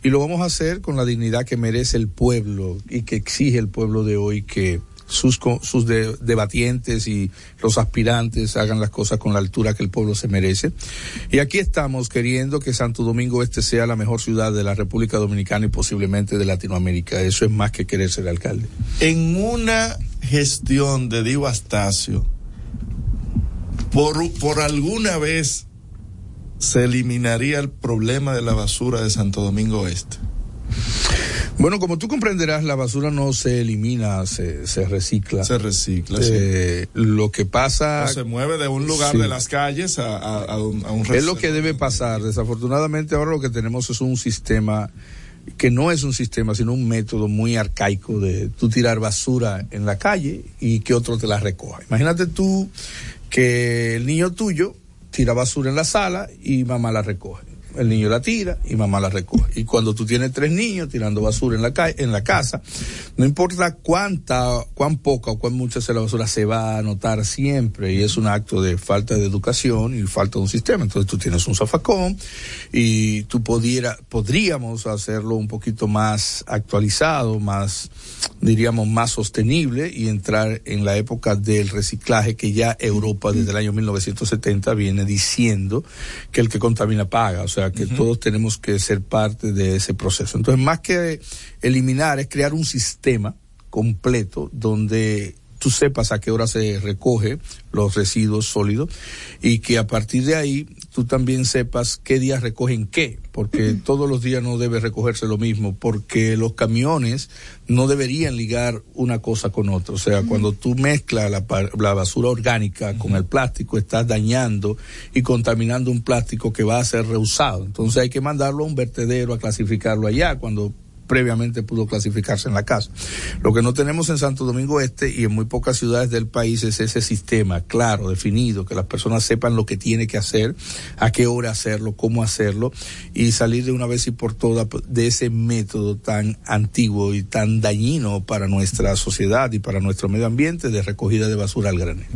Y lo vamos a hacer con la dignidad que merece el pueblo y que exige el pueblo de hoy que sus, sus de- debatientes y los aspirantes hagan las cosas con la altura que el pueblo se merece. Y aquí estamos queriendo que Santo Domingo Este sea la mejor ciudad de la República Dominicana y posiblemente de Latinoamérica. Eso es más que querer ser alcalde. En una gestión de Astacio, por, por alguna vez se eliminaría el problema de la basura de Santo Domingo Este. Bueno, como tú comprenderás, la basura no se elimina, se, se recicla. Se recicla, Eh, Lo que pasa... O se mueve de un lugar Sí. de las calles a, a- a un, a un Es lo que debe pasar. Desafortunadamente ahora lo que tenemos es un sistema que no es un sistema, sino un método muy arcaico de tú tirar basura en la calle y que otro te la recoja. Imagínate tú que el niño tuyo tira basura en la sala y mamá la recoge. El niño la tira y mamá la recoge. Y cuando tú tienes tres niños tirando basura en la calle, en la casa, no importa cuánta, cuán poca o cuán mucha sea la basura, se va a notar siempre y es un acto de falta de educación y falta de un sistema. Entonces tú tienes un zafacón y tú pudiera, podríamos hacerlo un poquito más actualizado, más, diríamos, más sostenible y entrar en la época del reciclaje que ya Europa desde el año 1970 viene diciendo que el que contamina paga, o sea que todos tenemos que ser parte de ese proceso. Entonces, más que eliminar, es crear un sistema completo donde tú sepas a qué hora se recoge los residuos sólidos y que a partir de ahí tú también sepas qué días recogen qué, porque todos los días no debe recogerse lo mismo, porque los camiones no deberían ligar una cosa con otra. O sea, cuando tú mezclas la, la basura orgánica con el plástico, estás dañando y contaminando un plástico que va a ser reusado. Entonces hay que mandarlo a un vertedero a clasificarlo allá. Cuando previamente pudo clasificarse en la casa. Lo que no tenemos en Santo Domingo Este y en muy pocas ciudades del país es ese sistema claro, definido, que las personas sepan lo que tiene que hacer, a qué hora hacerlo, cómo hacerlo y salir de una vez y por todas de ese método tan antiguo y tan dañino para nuestra sociedad y para nuestro medio ambiente de recogida de basura al granel.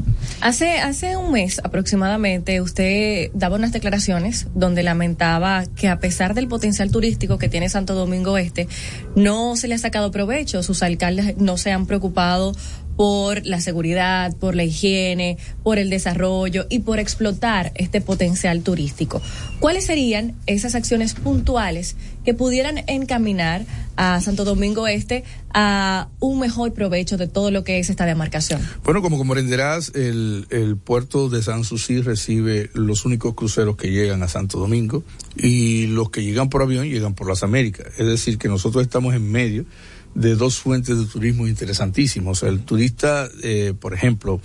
Hace, hace un mes aproximadamente usted daba unas declaraciones donde lamentaba que a pesar del potencial turístico que tiene Santo Domingo Este, no se le ha sacado provecho, sus alcaldes no se han preocupado por la seguridad, por la higiene, por el desarrollo y por explotar este potencial turístico. ¿Cuáles serían esas acciones puntuales que pudieran encaminar a Santo Domingo Este a un mejor provecho de todo lo que es esta demarcación? Bueno, como comprenderás, el, el puerto de San Susi recibe los únicos cruceros que llegan a Santo Domingo y los que llegan por avión llegan por las Américas. Es decir, que nosotros estamos en medio de dos fuentes de turismo interesantísimos. El turista, eh, por ejemplo,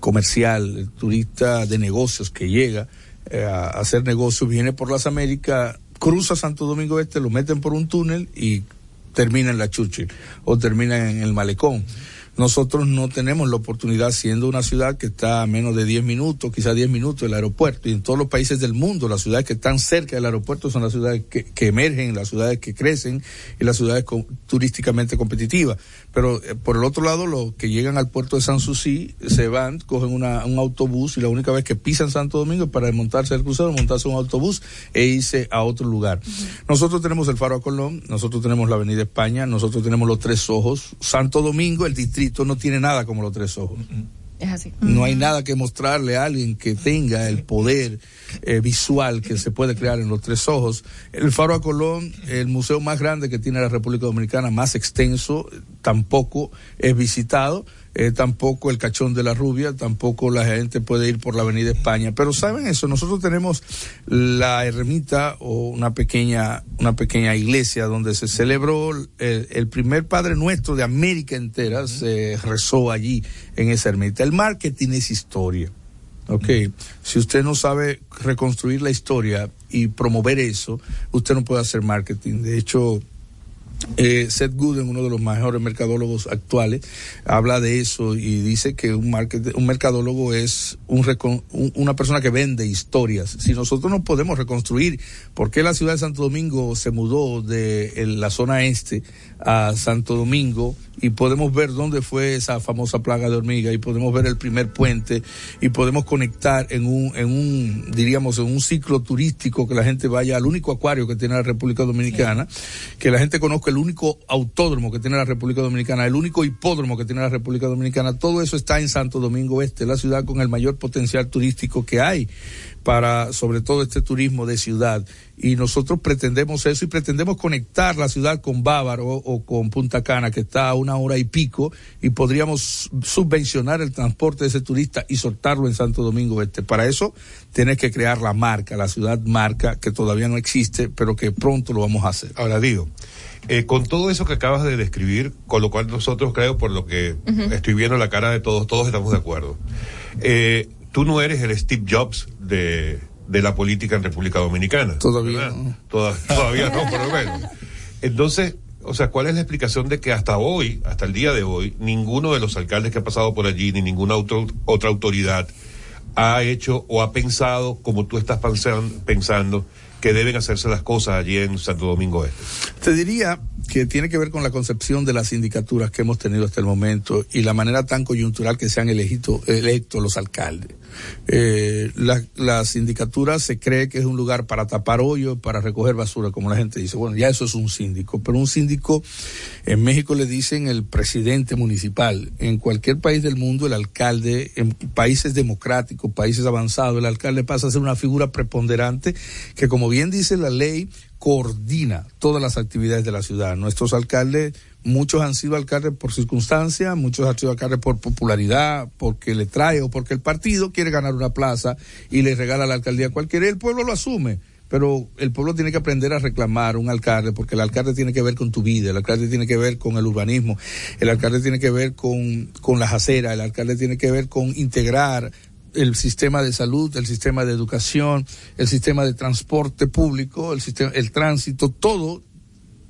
comercial, el turista de negocios que llega eh, a hacer negocios, viene por las Américas, cruza Santo Domingo Este, lo meten por un túnel y termina en la Churchill o termina en el Malecón nosotros no tenemos la oportunidad, siendo una ciudad que está a menos de 10 minutos, quizás 10 minutos del aeropuerto, y en todos los países del mundo, las ciudades que están cerca del aeropuerto son las ciudades que, emergen, las ciudades que crecen y las ciudades turísticamente competitivas. Pero eh, por el otro lado, los que llegan al puerto de San Susi se van, cogen una, un autobús y la única vez que pisan Santo Domingo es para desmontarse del crucero, montarse un autobús e irse a otro lugar. Nosotros tenemos el Faro a Colón, nosotros tenemos la Avenida España, nosotros tenemos los Tres Ojos, Santo Domingo, el distrito no tiene nada como los tres ojos. Es así. No hay nada que mostrarle a alguien que tenga el poder eh, visual que se puede crear en los tres ojos. El Faro a Colón, el museo más grande que tiene la República Dominicana, más extenso, tampoco es visitado eh, tampoco el cachón de la rubia, tampoco la gente puede ir por la avenida España. Pero saben eso, nosotros tenemos la ermita o una pequeña, una pequeña iglesia donde se celebró el, primer Padre Nuestro de América entera, se rezó allí en esa ermita. El marketing es historia. Ok, si usted no sabe reconstruir la historia y promover eso, usted no puede hacer marketing. De hecho, eh, Seth Gooden, uno de los mejores mercadólogos actuales, habla de eso y dice que un, un mercadólogo es un, una persona que vende historias. Si nosotros no podemos reconstruir por qué la ciudad de Santo Domingo se mudó de la zona este a Santo Domingo y podemos ver dónde fue esa famosa plaga de hormiga y podemos ver el primer puente y podemos conectar en un, en un, diríamos, en un ciclo turístico que la gente vaya al único acuario que tiene la República Dominicana, que la gente conozca el único autódromo que tiene la República Dominicana, el único hipódromo que tiene la República Dominicana, todo eso está en Santo Domingo Este, la ciudad con el mayor potencial turístico que hay para sobre todo este turismo de ciudad y nosotros pretendemos eso y pretendemos conectar la ciudad con Bávaro o con Punta Cana que está a una hora y pico y podríamos subvencionar el transporte de ese turista y soltarlo en Santo Domingo Este. Para eso tienes que crear la marca, la ciudad marca que todavía no existe pero que pronto lo vamos a hacer. Ahora digo, eh, con todo eso que acabas de describir, con lo cual nosotros creo por lo que estoy viendo la cara de todos, todos estamos de acuerdo. Eh, tú no eres el Steve Jobs de, la política en República Dominicana. Todavía no. todavía no, por lo menos. Entonces, o sea, ¿cuál es la explicación de que hasta hoy, hasta el día de hoy, ninguno de los alcaldes que ha pasado por allí, ni ninguna otra autoridad ha hecho o ha pensado como tú estás pensando que deben hacerse las cosas allí en Santo Domingo Este? Te diría que tiene que ver con la concepción de las sindicaturas que hemos tenido hasta el momento y la manera tan coyuntural que se han elegido, electo los alcaldes. Eh, la, la, sindicatura se cree que es un lugar para tapar hoyos, para recoger basura, como la gente dice. Bueno, ya eso es un síndico, pero un síndico en México le dicen el presidente municipal. En cualquier país del mundo, el alcalde, en países democráticos, países avanzados, el alcalde pasa a ser una figura preponderante que, como bien dice la ley, coordina todas las actividades de la ciudad. Nuestros alcaldes Muchos han sido alcaldes por circunstancia, muchos han sido alcaldes por popularidad, porque le trae o porque el partido quiere ganar una plaza y le regala la alcaldía a cualquiera. El pueblo lo asume, pero el pueblo tiene que aprender a reclamar un alcalde, porque el alcalde tiene que ver con tu vida, el alcalde tiene que ver con el urbanismo, el alcalde tiene que ver con, con las aceras, el alcalde tiene que ver con integrar el sistema de salud, el sistema de educación, el sistema de transporte público, el sistema, el tránsito, todo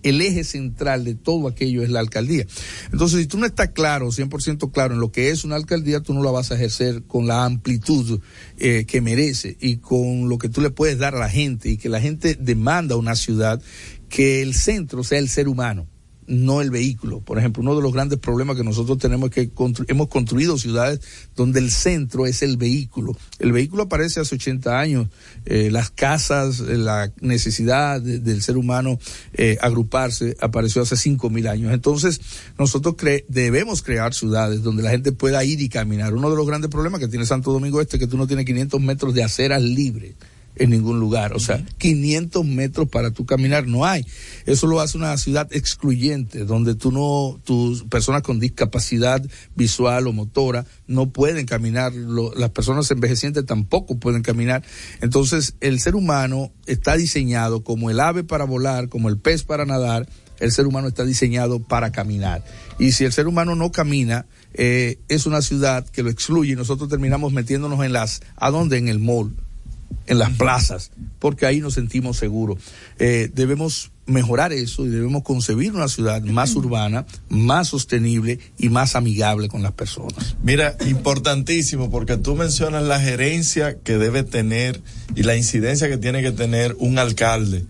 el eje central de todo aquello es la alcaldía. Entonces, si tú no estás claro, 100% claro en lo que es una alcaldía, tú no la vas a ejercer con la amplitud eh, que merece y con lo que tú le puedes dar a la gente y que la gente demanda una ciudad que el centro sea el ser humano no el vehículo. Por ejemplo, uno de los grandes problemas que nosotros tenemos es que hemos construido ciudades donde el centro es el vehículo. El vehículo aparece hace 80 años, eh, las casas, eh, la necesidad del ser humano eh, agruparse apareció hace 5.000 años. Entonces, nosotros debemos crear ciudades donde la gente pueda ir y caminar. Uno de los grandes problemas que tiene Santo Domingo Este es que tú no tienes 500 metros de aceras libres en ningún lugar. O sea, 500 metros para tú caminar no hay. Eso lo hace una ciudad excluyente, donde tú no, tus personas con discapacidad visual o motora no pueden caminar, las personas envejecientes tampoco pueden caminar. Entonces, el ser humano está diseñado como el ave para volar, como el pez para nadar, el ser humano está diseñado para caminar. Y si el ser humano no camina, eh, es una ciudad que lo excluye y nosotros terminamos metiéndonos en las, ¿a dónde? En el mall en las plazas, porque ahí nos sentimos seguros. Eh, debemos mejorar eso y debemos concebir una ciudad más urbana, más sostenible y más amigable con las personas. Mira, importantísimo, porque tú mencionas la gerencia que debe tener y la incidencia que tiene que tener un alcalde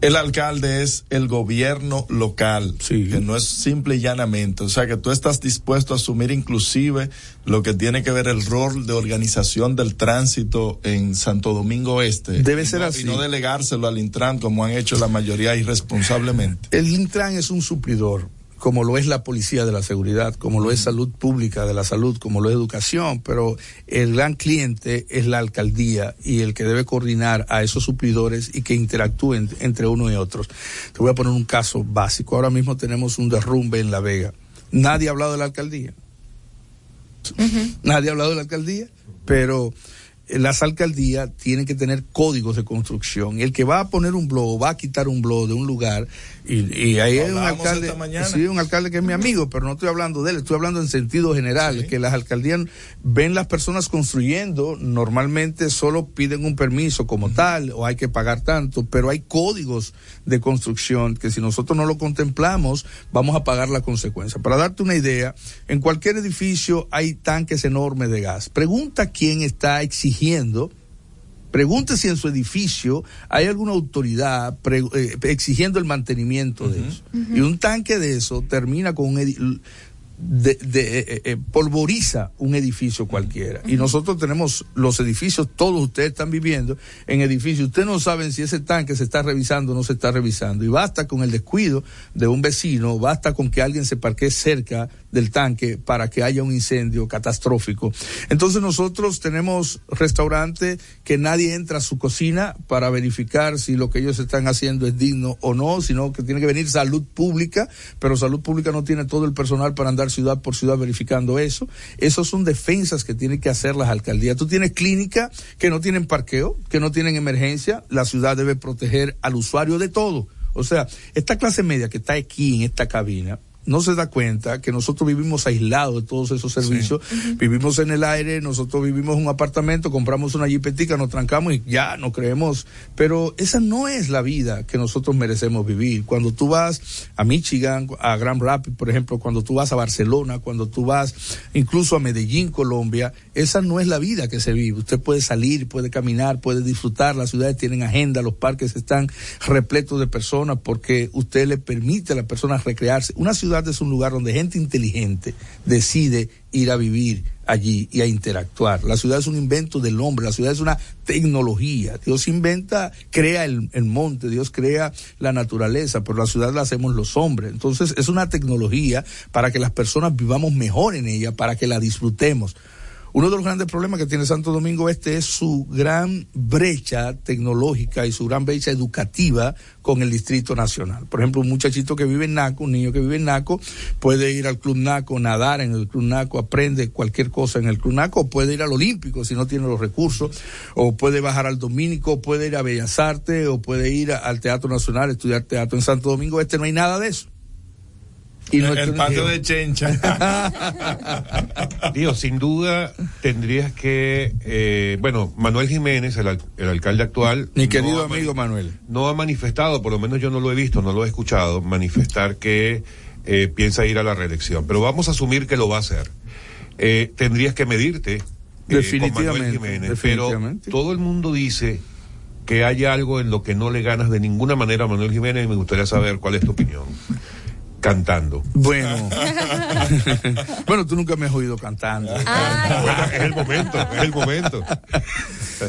el alcalde es el gobierno local, que no es simple y llanamente. O sea, que tú estás dispuesto a asumir inclusive lo que tiene que ver el rol de organización del tránsito en Santo Domingo Este. Debe ser así. Y no delegárselo al Intran como han hecho la mayoría irresponsablemente. El Intran es un suplidor como lo es la policía de la seguridad, como lo es salud pública de la salud, como lo es educación, pero el gran cliente es la alcaldía y el que debe coordinar a esos suplidores y que interactúen entre uno y otros. Te voy a poner un caso básico. Ahora mismo tenemos un derrumbe en La Vega. Nadie ha hablado de la alcaldía. Nadie ha hablado de la alcaldía, pero las alcaldías tienen que tener códigos de construcción. El que va a poner un blog, va a quitar un blog de un lugar, y, ahí hay un alcalde, sí, un alcalde que es mi amigo, pero no estoy hablando de él, estoy hablando en sentido general, que las alcaldías ven las personas construyendo, normalmente solo piden un permiso como tal, o hay que pagar tanto, pero hay códigos de construcción que si nosotros no lo contemplamos, vamos a pagar la consecuencia. Para darte una idea, en cualquier edificio hay tanques enormes de gas. Pregunta quién está exigiendo Pregunte si en su edificio hay alguna autoridad eh, exigiendo el mantenimiento de eso. Y un tanque de eso termina con un de, eh, eh, polvoriza un edificio cualquiera. Y nosotros tenemos los edificios, todos ustedes están viviendo en edificios. Ustedes no saben si ese tanque se está revisando o no se está revisando. Y basta con el descuido de un vecino, basta con que alguien se parquee cerca del tanque para que haya un incendio catastrófico. Entonces nosotros tenemos restaurantes que nadie entra a su cocina para verificar si lo que ellos están haciendo es digno o no, sino que tiene que venir salud pública, pero salud pública no tiene todo el personal para andar ciudad por ciudad verificando eso. Esas son defensas que tienen que hacer las alcaldías. Tú tienes clínicas que no tienen parqueo, que no tienen emergencia, la ciudad debe proteger al usuario de todo. O sea, esta clase media que está aquí en esta cabina, no se da cuenta que nosotros vivimos aislados de todos esos servicios, vivimos en el aire, nosotros vivimos en un apartamento, compramos una jipetica, nos trancamos y ya no creemos, pero esa no es la vida que nosotros merecemos vivir. Cuando tú vas a Michigan, a Grand Rapids, por ejemplo, cuando tú vas a Barcelona, cuando tú vas incluso a Medellín, Colombia, esa no es la vida que se vive. Usted puede salir, puede caminar, puede disfrutar, las ciudades tienen agenda, los parques están repletos de personas porque usted le permite a las personas recrearse. Una ciudad es un lugar donde gente inteligente decide ir a vivir allí y a interactuar. La ciudad es un invento del hombre, la ciudad es una tecnología. Dios inventa, crea el, el, monte, Dios crea la naturaleza, pero la ciudad la hacemos los hombres. Entonces es una tecnología para que las personas vivamos mejor en ella, para que la disfrutemos. Uno de los grandes problemas que tiene Santo Domingo Este es su gran brecha tecnológica y su gran brecha educativa con el Distrito Nacional. Por ejemplo, un muchachito que vive en Naco, un niño que vive en Naco, puede ir al Club Naco, nadar en el Club Naco, aprende cualquier cosa en el Club Naco, o puede ir al Olímpico si no tiene los recursos, o puede bajar al Domínico, puede ir a Bellas Artes, o puede ir al Teatro Nacional, estudiar teatro en Santo Domingo Este. No hay nada de eso Y el, patio de Chencha. Dios, sin duda tendrías que, eh, bueno, Manuel Jiménez, el, al- el alcalde actual. Mi no querido ha amigo Manuel. No ha manifestado, por lo menos yo no lo he visto, no lo he escuchado, manifestar que eh, piensa ir a la reelección. Pero vamos a asumir que lo va a hacer. Eh, tendrías que medirte. eh, con Manuel Definitivamente, Jiménez, definitivamente. Pero todo el mundo dice que hay algo en lo que no le ganas de ninguna manera a Manuel Jiménez y me gustaría saber cuál es tu opinión. Cantando. Bueno. bueno, tú nunca me has oído cantando. Bueno, es el momento, es el momento.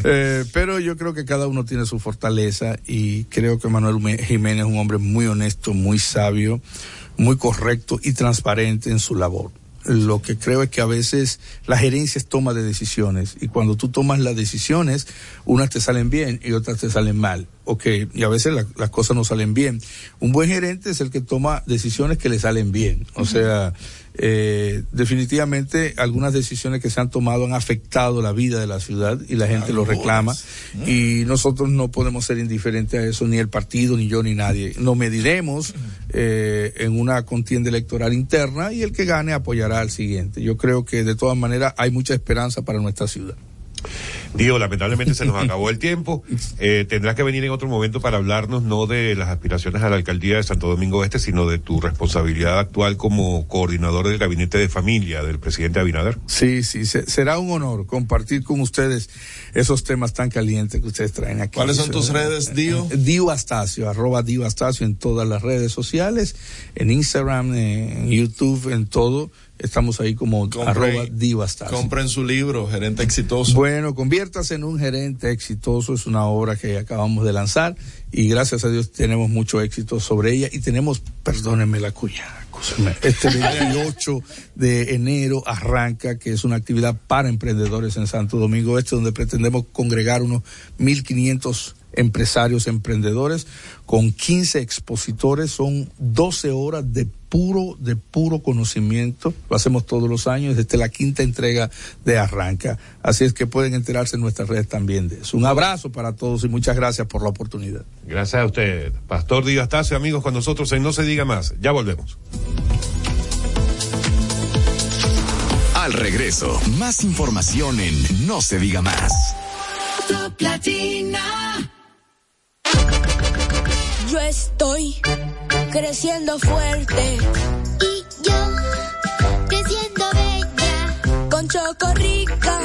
Eh, pero yo creo que cada uno tiene su fortaleza y creo que Manuel Jiménez es un hombre muy honesto, muy sabio, muy correcto y transparente en su labor. Lo que creo es que a veces la gerencia es toma de decisiones y cuando tú tomas las decisiones, unas te salen bien y otras te salen mal. Ok, y a veces la- las cosas no salen bien. Un buen gerente es el que toma decisiones que le salen bien. O sea, eh, definitivamente algunas decisiones que se han tomado han afectado la vida de la ciudad y la gente lo reclama y nosotros no podemos ser indiferentes a eso, ni el partido, ni yo, ni nadie. Nos mediremos eh, en una contienda electoral interna y el que gane apoyará al siguiente. Yo creo que de todas maneras hay mucha esperanza para nuestra ciudad. Digo, lamentablemente se nos acabó el tiempo. Eh, tendrás que venir en otro momento para hablarnos no de las aspiraciones a la alcaldía de Santo Domingo Este, sino de tu responsabilidad actual como coordinador del gabinete de familia del presidente Abinader. Sí, sí, se- será un honor compartir con ustedes esos temas tan calientes que ustedes traen aquí. ¿Cuáles son tus redes, Dio? Dio Astacio, arroba Dio Astacio en todas las redes sociales, en Instagram, en YouTube, en todo. Estamos ahí como Compre- arroba Dio Astacio. Compren su libro, Gerente Exitoso. Bueno, conviértase en un gerente exitoso, es una obra que acabamos de lanzar y gracias a Dios tenemos mucho éxito sobre ella y tenemos, perdónenme la acúsenme, este 28 de enero arranca, que es una actividad para emprendedores en Santo Domingo Este, donde pretendemos congregar unos 1.500 empresarios emprendedores con 15 expositores, son 12 horas de puro, de puro conocimiento, lo hacemos todos los años, desde la quinta entrega de Arranca, así es que pueden enterarse en nuestras redes también de eso. Un abrazo para todos y muchas gracias por la oportunidad. Gracias a usted, Pastor Díaz Astacio, amigos con nosotros en No se diga más. Ya volvemos. Al regreso, más información en No se diga más. Top Latina. Yo estoy creciendo fuerte. Y yo creciendo bella. Con Chocorrica.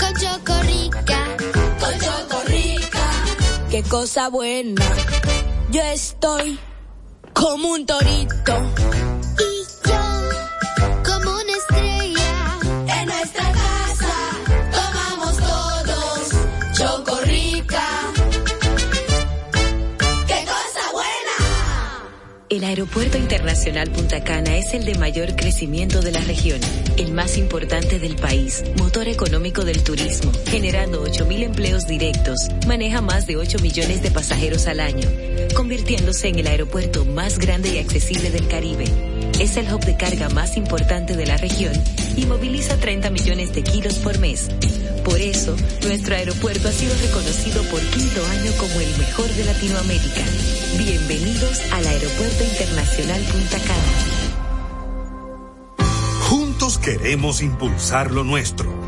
Con Chocorrica. Con Chocorrica. Qué cosa buena. Yo estoy como un torito. El Aeropuerto Internacional Punta Cana es el de mayor crecimiento de la región, el más importante del país, motor económico del turismo, generando 8.000 empleos directos, maneja más de 8 millones de pasajeros al año, convirtiéndose en el aeropuerto más grande y accesible del Caribe. Es el hub de carga más importante de la región y moviliza 30 millones de kilos por mes. Por eso, nuestro aeropuerto ha sido reconocido por quinto año como el mejor de Latinoamérica. Bienvenidos al Aeropuerto Internacional Punta Cana. Juntos queremos impulsar lo nuestro.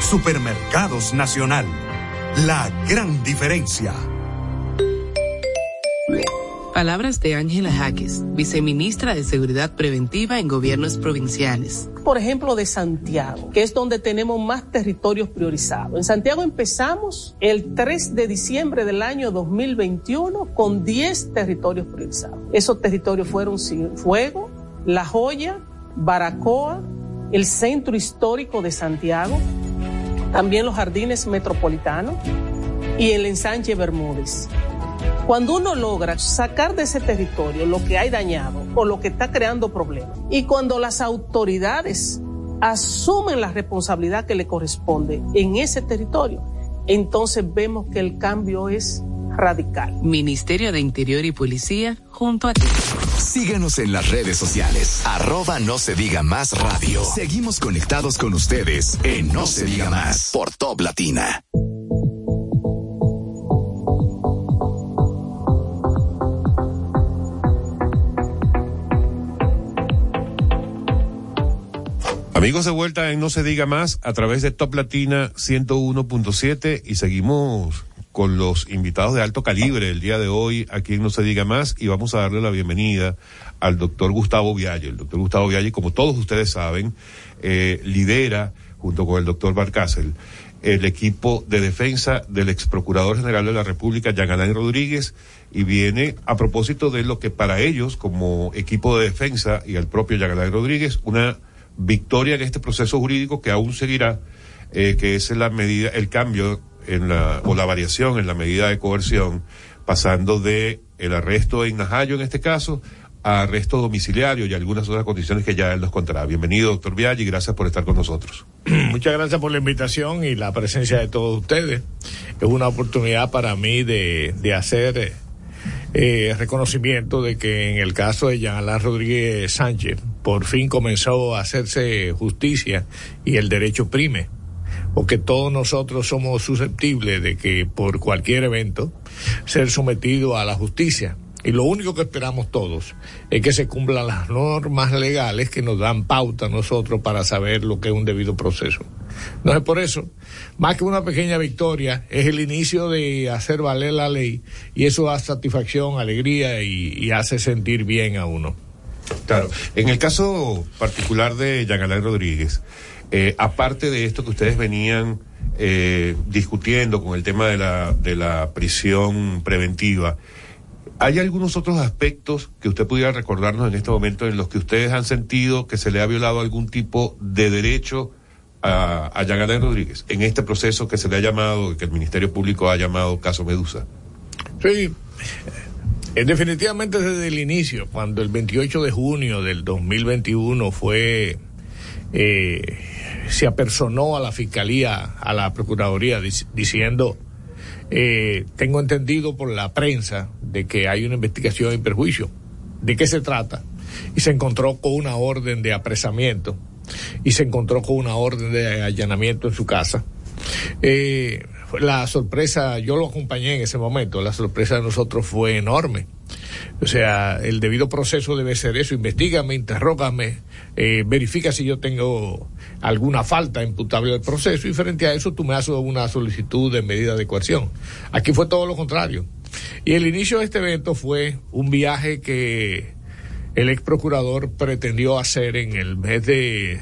Supermercados Nacional. La gran diferencia. Palabras de Ángela Jaques, viceministra de Seguridad Preventiva en Gobiernos Provinciales. Por ejemplo, de Santiago, que es donde tenemos más territorios priorizados. En Santiago empezamos el 3 de diciembre del año 2021 con 10 territorios priorizados. Esos territorios fueron Fuego, La Joya, Baracoa, el Centro Histórico de Santiago, también los Jardines Metropolitanos y el Ensanche Bermúdez. Cuando uno logra sacar de ese territorio lo que hay dañado o lo que está creando problemas, y cuando las autoridades asumen la responsabilidad que le corresponde en ese territorio, entonces vemos que el cambio es radical. Ministerio de Interior y Policía, junto a ti. Síguenos en las redes sociales. Arroba no se diga más radio. Seguimos conectados con ustedes en No se diga más por Top Latina. Amigos de vuelta en No se diga más a través de Top Latina 101.7 y seguimos con los invitados de alto calibre el día de hoy aquí en No se diga más y vamos a darle la bienvenida al doctor Gustavo Vialle. El doctor Gustavo Vialle, como todos ustedes saben, eh, lidera junto con el doctor Barcácel el equipo de defensa del ex procurador general de la República, Alain Rodríguez, y viene a propósito de lo que para ellos, como equipo de defensa y al propio Alain Rodríguez, una victoria en este proceso jurídico que aún seguirá, eh, que es la medida, el cambio en la, o la variación en la medida de coerción, pasando de el arresto en Najayo en este caso, a arresto domiciliario y algunas otras condiciones que ya él nos contará. Bienvenido, doctor Viaggi, y gracias por estar con nosotros. Muchas gracias por la invitación y la presencia de todos ustedes. Es una oportunidad para mí de, de hacer eh, reconocimiento de que en el caso de Jean Alain Rodríguez Sánchez, por fin comenzó a hacerse justicia y el derecho prime, porque todos nosotros somos susceptibles de que por cualquier evento ser sometido a la justicia. Y lo único que esperamos todos es que se cumplan las normas legales que nos dan pauta a nosotros para saber lo que es un debido proceso. Entonces, por eso, más que una pequeña victoria, es el inicio de hacer valer la ley y eso da satisfacción, alegría y, hace sentir bien a uno. Claro. En el caso particular de Alain Rodríguez, eh, aparte de esto que ustedes venían eh, discutiendo con el tema de la, de la prisión preventiva, ¿hay algunos otros aspectos que usted pudiera recordarnos en este momento en los que ustedes han sentido que se le ha violado algún tipo de derecho a, a Rodríguez en este proceso que se le ha llamado, que el Ministerio Público ha llamado caso Medusa? Sí. Eh, definitivamente desde el inicio, cuando el 28 de junio del 2021 fue, eh, se apersonó a la Fiscalía, a la Procuraduría, dic- diciendo, eh, tengo entendido por la prensa de que hay una investigación en perjuicio. ¿De qué se trata? Y se encontró con una orden de apresamiento y se encontró con una orden de allanamiento en su casa. Eh, la sorpresa, yo lo acompañé en ese momento, la sorpresa de nosotros fue enorme. O sea, el debido proceso debe ser eso, investigame, interrógame, eh, verifica si yo tengo alguna falta imputable del proceso y frente a eso tú me haces una solicitud de medida de coerción. Aquí fue todo lo contrario. Y el inicio de este evento fue un viaje que el ex procurador pretendió hacer en el mes de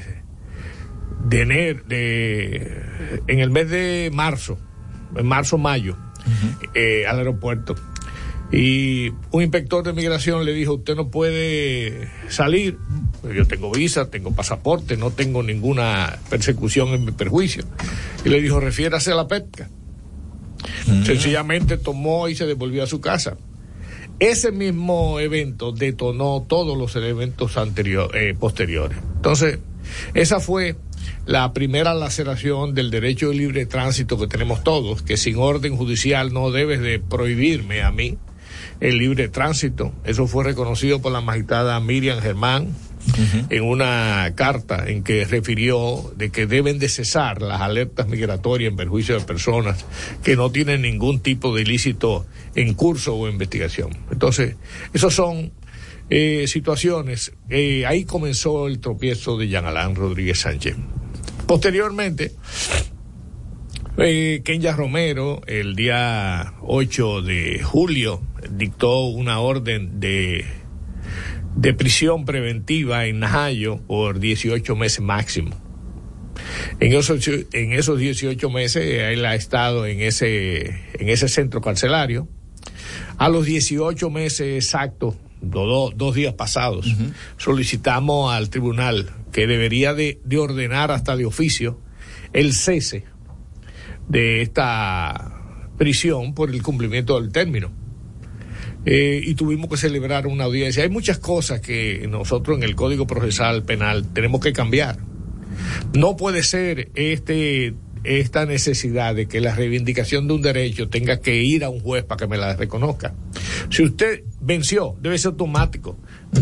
de enero, de, en el mes de marzo, en marzo-mayo, eh, al aeropuerto. Y un inspector de migración le dijo, usted no puede salir, yo tengo visa, tengo pasaporte, no tengo ninguna persecución en mi perjuicio. Y le dijo, refiérase a la pesca. Sencillamente tomó y se devolvió a su casa. Ese mismo evento detonó todos los eventos anteriores, posteriores. Entonces, esa fue la primera laceración del derecho de libre tránsito que tenemos todos, que sin orden judicial no debes de prohibirme a mí el libre tránsito. Eso fue reconocido por la magistrada Miriam Germán en una carta en que refirió de que deben de cesar las alertas migratorias en perjuicio de personas que no tienen ningún tipo de ilícito en curso o investigación. Entonces, esos son eh, situaciones. Eh, ahí comenzó el tropiezo de Jean Alain Rodríguez Sánchez. Posteriormente, eh, Kenya Romero, el día 8 de julio, dictó una orden de, de prisión preventiva en Najayo por 18 meses máximo. En esos, en esos 18 meses él ha estado en ese, en ese centro carcelario. A los 18 meses exactos, do- do- dos días pasados, solicitamos al tribunal que debería de, de ordenar hasta de oficio el cese de esta prisión por el cumplimiento del término. Eh, y tuvimos que celebrar una audiencia. Hay muchas cosas que nosotros en el Código Procesal Penal tenemos que cambiar. No puede ser este esta necesidad de que la reivindicación de un derecho tenga que ir a un juez para que me la reconozca. Si usted venció, debe ser automático.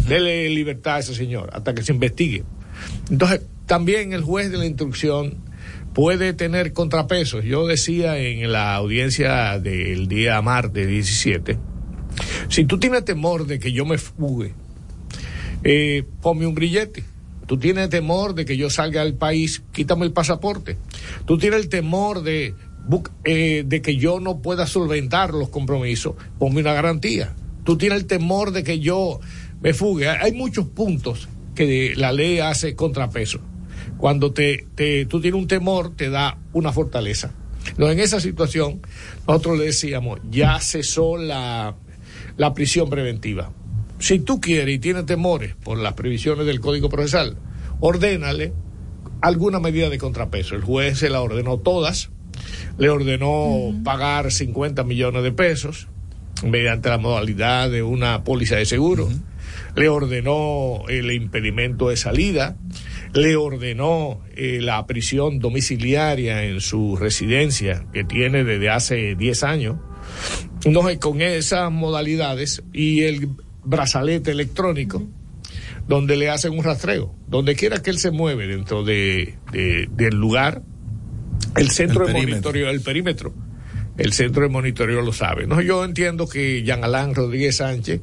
Dele libertad a ese señor hasta que se investigue. Entonces, también el juez de la instrucción puede tener contrapesos. Yo decía en la audiencia del día martes 17, si tú tienes temor de que yo me fugue, eh, ponme un grillete. Tú tienes temor de que yo salga del país, quítame el pasaporte. Tú tienes el temor eh, de que yo no pueda solventar los compromisos, ponme una garantía. Tú tienes el temor de que yo me fugue. Hay muchos puntos que la ley hace contrapeso. Cuando te, tú tienes un temor, te da una fortaleza. En esa situación, nosotros le decíamos, ya cesó la, la prisión preventiva. Si tú quieres y tienes temores por las previsiones del Código Procesal, ordénale alguna medida de contrapeso. El juez se la ordenó todas, le ordenó pagar 50 millones de pesos mediante la modalidad de una póliza de seguro, le ordenó el impedimento de salida, le ordenó eh, la prisión domiciliaria en su residencia que tiene desde hace 10 años. No, y con esas modalidades y el brazalete electrónico, donde le hacen un rastreo, donde quiera que él se mueve dentro de, de- del lugar, el centro El de perímetro. monitoreo, el perímetro, el centro de monitoreo lo sabe. No, yo entiendo que Jean Alain Rodríguez Sánchez,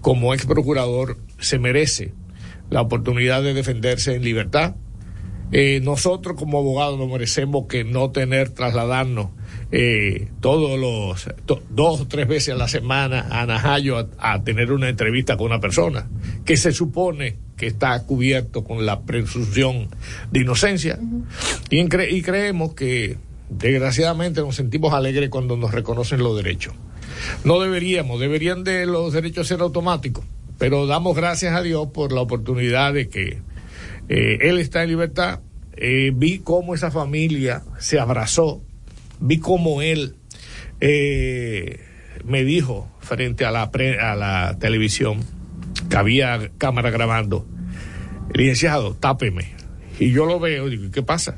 como ex procurador, se merece la oportunidad de defenderse en libertad. Eh, nosotros como abogados nos merecemos que no tener trasladarnos eh, todos los to- dos o tres veces a la semana a Najayo a, a tener una entrevista con una persona que se supone que está cubierto con la presunción de inocencia y, en cre- y creemos que desgraciadamente nos sentimos alegres cuando nos reconocen los derechos. No deberíamos, deberían de los derechos ser automáticos, pero damos gracias a Dios por la oportunidad de que eh, él está en libertad. Eh, vi cómo esa familia se abrazó, vi cómo él eh, me dijo frente a la, pre- a la televisión que había cámara grabando, licenciado, tápeme. Y yo lo veo, digo, ¿qué pasa?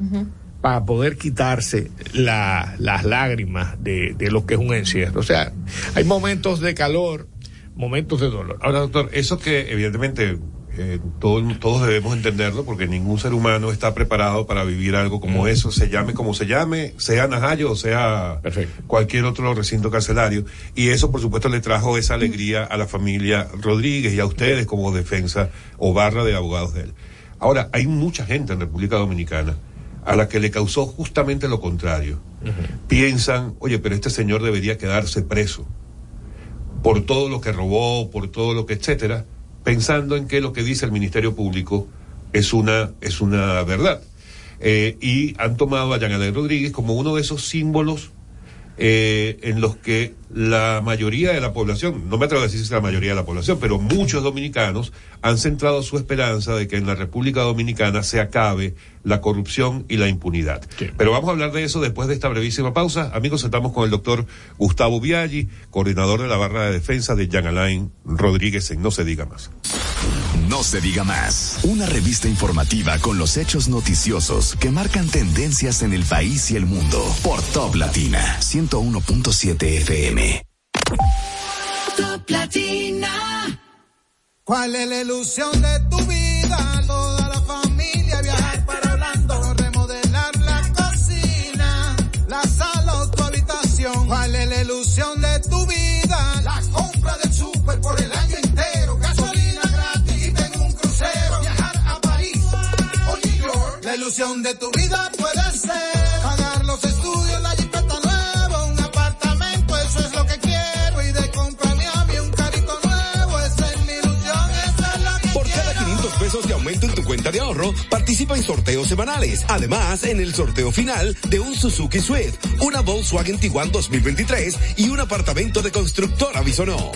Para poder quitarse la- las lágrimas de, de lo que es un encierro. O sea, hay momentos de calor, momentos de dolor. Ahora, doctor, eso que evidentemente eh, todo- todos debemos entenderlo porque ningún ser humano está preparado para vivir algo como eso, se llame como se llame, sea Najayo o sea cualquier otro recinto carcelario. Y eso, por supuesto, le trajo esa alegría a la familia Rodríguez y a ustedes como defensa o barra de abogados de él. Ahora, hay mucha gente en República Dominicana a la que le causó justamente lo contrario. Piensan, oye, pero este señor debería quedarse preso por todo lo que robó, por todo lo que, etcétera, pensando en que lo que dice el Ministerio Público es una, es una verdad. Eh, y han tomado a Yanadel Rodríguez como uno de esos símbolos eh, en los que la mayoría de la población, no me atrevo a decir si es la mayoría de la población, pero muchos dominicanos han centrado su esperanza de que en la República Dominicana se acabe la corrupción y la impunidad. Pero vamos a hablar de eso después de esta brevísima pausa. Amigos, estamos con el doctor Gustavo Viaggi, coordinador de la barra de defensa de Jean Alain Rodríguez en No se diga más. No se diga más. Una revista informativa con los hechos noticiosos que marcan tendencias en el país y el mundo. Por Top Latina 101.7 FM. Top Latina. ¿Cuál es la ilusión de tu vida? Ilusión de tu vida puede ser pagar los estudios, la jipeta nueva, un apartamento, eso es lo que quiero y de comprarme a mí un carrito nuevo, esa es mi ilusión, esa es la que Por cada 500 pesos de aumento en tu cuenta de ahorro, participa en sorteos semanales. Además, en el sorteo final de un Suzuki Swift, una Volkswagen Tiguan 2023 y un apartamento de constructora Bisonó.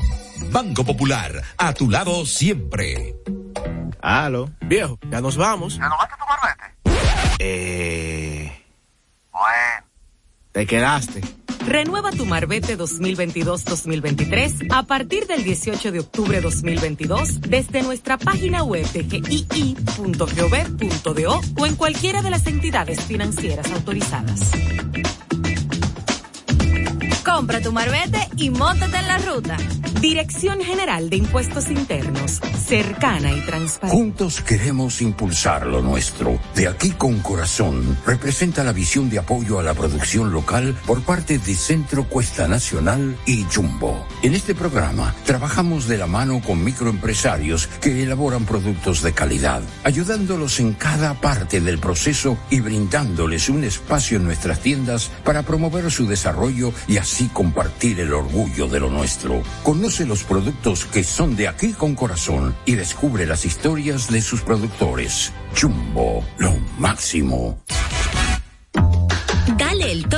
Banco Popular, a tu lado siempre. Aló. Viejo, ya nos vamos. ¿Ya no vas a tu barbete? Eh. Te quedaste. Renueva tu Marbete 2022-2023 a partir del 18 de octubre 2022 desde nuestra página web de gii.gov.do o en cualquiera de las entidades financieras autorizadas. Compra tu marbete y móntate en la ruta. Dirección General de Impuestos Internos, cercana y transparente. Juntos queremos impulsar lo nuestro. De aquí con corazón representa la visión de apoyo a la producción local por parte de Centro Cuesta Nacional y Jumbo. En este programa trabajamos de la mano con microempresarios que elaboran productos de calidad, ayudándolos en cada parte del proceso y brindándoles un espacio en nuestras tiendas para promover su desarrollo y así compartir el orgullo de lo nuestro. Conoce los productos que son de aquí con corazón y descubre las historias de sus productores. Jumbo, lo máximo.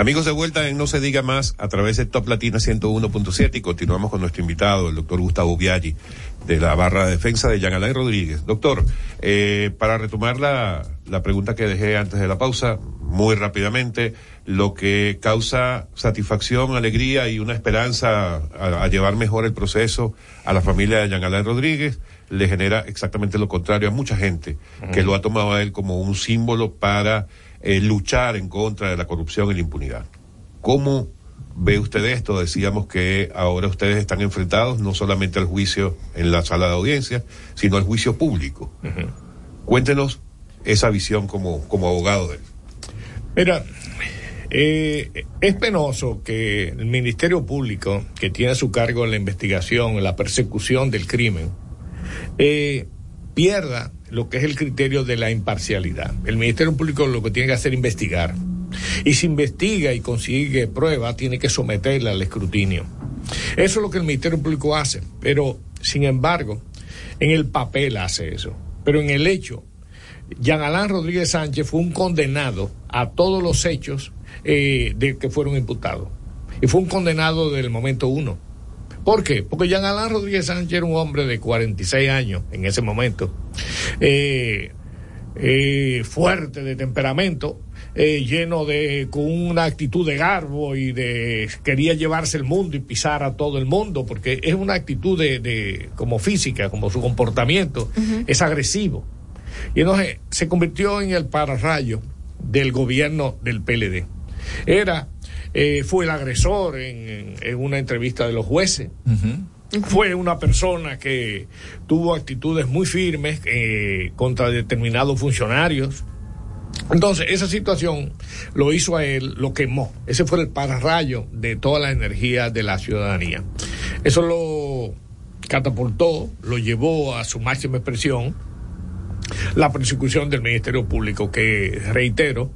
Amigos de vuelta en No se diga más a través de Top Latina 101.7 y continuamos con nuestro invitado, el doctor Gustavo Biaggi, de la barra de defensa de Jean Alain Rodríguez. Doctor, eh, para retomar la, la pregunta que dejé antes de la pausa, muy rápidamente, lo que causa satisfacción, alegría y una esperanza a, a llevar mejor el proceso a la familia de Jean Alain Rodríguez, le genera exactamente lo contrario a mucha gente que lo ha tomado a él como un símbolo para eh, luchar en contra de la corrupción y la impunidad. ¿Cómo ve usted esto? Decíamos que ahora ustedes están enfrentados no solamente al juicio en la sala de audiencia, sino al juicio público. Cuéntenos esa visión como, como abogado de él. Mira, eh, es penoso que el Ministerio Público, que tiene a su cargo la investigación, la persecución del crimen, eh, pierda lo que es el criterio de la imparcialidad. El Ministerio Público lo que tiene que hacer es investigar. Y si investiga y consigue prueba, tiene que someterla al escrutinio. Eso es lo que el Ministerio Público hace. Pero, sin embargo, en el papel hace eso. Pero en el hecho, Jean Alain Rodríguez Sánchez fue un condenado a todos los hechos eh, de que fueron imputados. Y fue un condenado del momento uno. ¿Por qué? Porque Jean Alain Rodríguez Sánchez era un hombre de 46 años en ese momento, eh, eh, fuerte de temperamento, eh, lleno de, con una actitud de garbo y de, quería llevarse el mundo y pisar a todo el mundo, porque es una actitud de, de como física, como su comportamiento, es agresivo. Y entonces se convirtió en el pararrayo del gobierno del PLD. Era, eh, fue el agresor en, en- una entrevista de los jueces. Fue una persona que tuvo actitudes muy firmes eh, contra determinados funcionarios. Entonces, esa situación lo hizo a él, lo quemó. Ese fue el pararrayo de toda la energía de la ciudadanía. Eso lo catapultó, lo llevó a su máxima expresión la persecución del Ministerio Público, que reitero,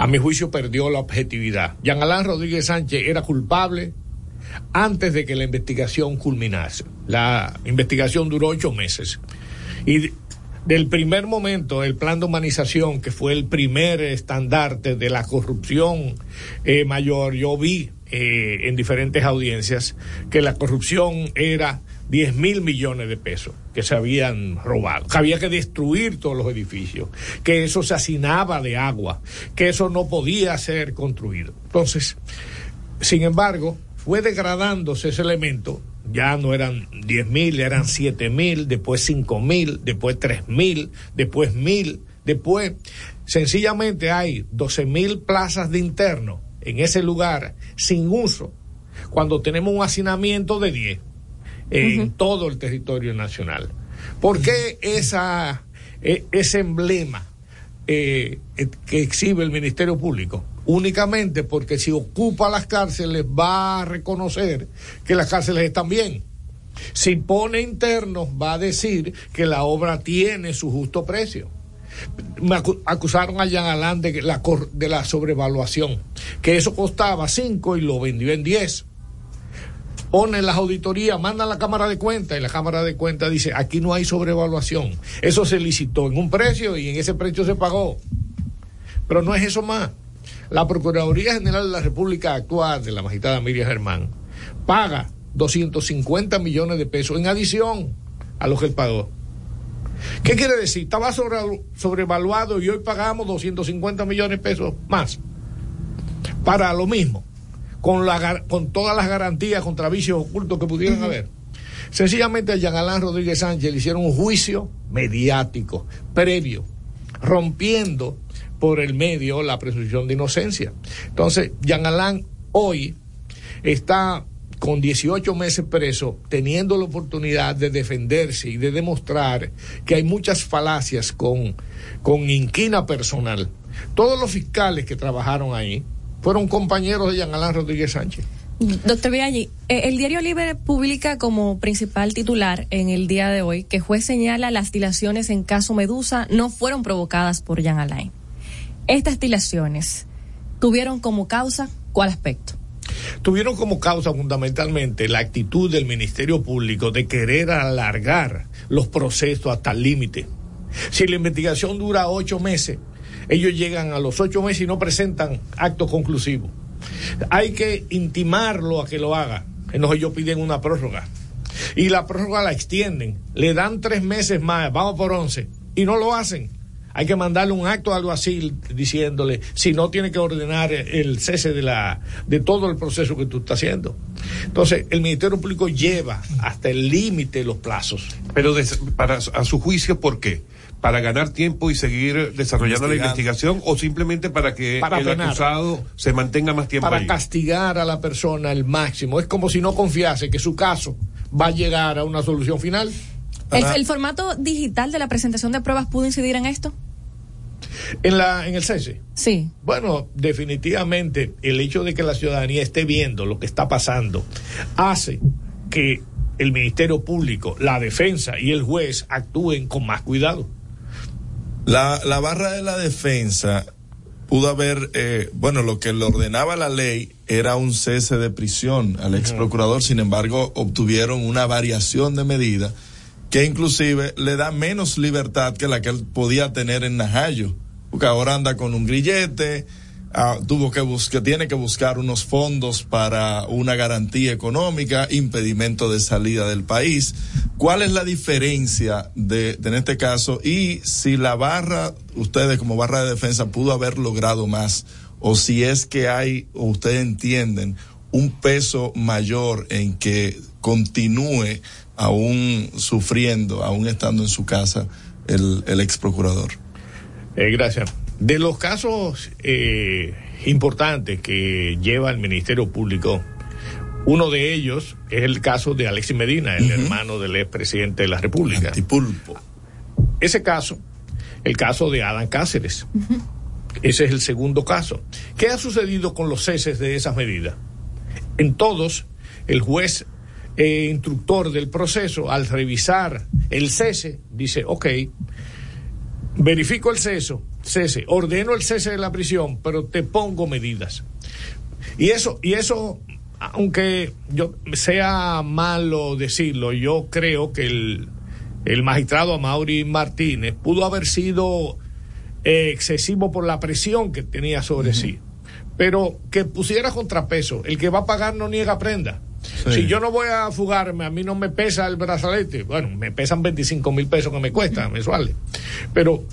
a mi juicio perdió la objetividad. Jean Alain Rodríguez Sánchez era culpable antes de que la investigación culminase. La investigación duró ocho meses. Y del primer momento, el plan de humanización, que fue el primer estandarte de la corrupción eh, mayor, yo vi eh, en diferentes audiencias que la corrupción era 10 mil millones de pesos que se habían robado, que había que destruir todos los edificios, que eso se hacinaba de agua, que eso no podía ser construido. Entonces, sin embargo, fue degradándose ese elemento, ya no eran 10 mil, eran 7 mil, después 5 mil, después 3 mil, después mil, después sencillamente hay 12 mil plazas de interno en ese lugar sin uso, cuando tenemos un hacinamiento de 10 en todo el territorio nacional. ¿Por qué esa, e- ese emblema eh, eh, que exhibe el Ministerio Público? Únicamente porque si ocupa las cárceles va a reconocer que las cárceles están bien. Si pone internos, va a decir que la obra tiene su justo precio. Me acu- acusaron a Jean Alain de la, de la sobrevaluación, que eso costaba 5 y lo vendió en 10. Pone las auditorías, manda a la Cámara de Cuentas y la Cámara de Cuentas dice, aquí no hay sobrevaluación. Eso se licitó en un precio y en ese precio se pagó. Pero no es eso más. La Procuraduría General de la República actual de la magistrada Miriam Germán paga 250 millones de pesos en adición a lo que él pagó. ¿Qué quiere decir? Estaba sobre- sobrevaluado y hoy pagamos 250 millones de pesos más para lo mismo, con, la, con todas las garantías contra vicios ocultos que pudieran haber. Sencillamente a Jean Alain Rodríguez Sánchez le hicieron un juicio mediático, previo, rompiendo por el medio la presunción de inocencia. Entonces, Jean Alain hoy está con 18 meses preso, teniendo la oportunidad de defenderse y de demostrar que hay muchas falacias con, con inquina personal. Todos los fiscales que trabajaron ahí fueron compañeros de Jean Alain Rodríguez Sánchez. Doctor Viaggi, eh, el Diario Libre publica como principal titular en el día de hoy que juez señala las dilaciones en caso Medusa no fueron provocadas por Jean Alain. Estas dilaciones tuvieron como causa cuál aspecto? tuvieron como causa fundamentalmente la actitud del Ministerio Público de querer alargar los procesos hasta el límite. Si la investigación dura ocho meses, ellos llegan a los ocho meses y no presentan acto conclusivo. Hay que intimarlo a que lo haga. Entonces ellos piden una prórroga. Y la prórroga la extienden. Le dan tres meses más, vamos por once. Y no lo hacen. Hay que mandarle un acto algo así diciéndole, si no tiene que ordenar el cese de la de todo el proceso que tú estás haciendo. Entonces, el Ministerio Público lleva hasta el límite los plazos. Pero para a su juicio, ¿por qué? ¿Para ganar tiempo y seguir desarrollando la investigación o simplemente para que Para el acusado se mantenga más tiempo para ahí? castigar a la persona al máximo. Es como si no confiase que su caso va a llegar a una solución final. ¿El, el formato digital de la presentación de pruebas pudo incidir en esto? En, la, en el cese. Sí. Bueno, definitivamente el hecho de que la ciudadanía esté viendo lo que está pasando hace que el Ministerio Público, la defensa y el juez actúen con más cuidado. La, la barra de la defensa pudo haber, eh, bueno, lo que le ordenaba la ley era un cese de prisión al ex procurador, sin embargo, obtuvieron una variación de medida que inclusive le da menos libertad que la que él podía tener en Najayo, porque ahora anda con un grillete, ah, tuvo que buscar, tiene que buscar unos fondos para una garantía económica, impedimento de salida del país. ¿Cuál es la diferencia de, de en este caso y si la barra, ustedes como barra de defensa pudo haber logrado más o si es que hay o ustedes entienden un peso mayor en que continúe aún sufriendo, aún estando en su casa el, el ex procurador? Eh, gracias. De los casos eh, importantes que lleva el Ministerio Público, uno de ellos es el caso de Alexis Medina, el hermano del expresidente de la República. Ese caso, el caso de Adán Cáceres. Ese es el segundo caso. ¿Qué ha sucedido con los ceses de esas medidas? En todos, el juez eh, instructor del proceso, al revisar el cese, dice, ok, verifico el ceso, cese, ordeno el cese de la prisión, pero te pongo medidas. Y eso, y eso, aunque yo sea malo decirlo, yo creo que el, el magistrado Amaury Martínez pudo haber sido eh, excesivo por la presión que tenía sobre sí. Pero que pusiera contrapeso. El que va a pagar no niega prenda. Sí. Si yo no voy a fugarme, a mí no me pesa el brazalete. Bueno, me pesan 25 mil pesos que me cuestan mensuales. Pero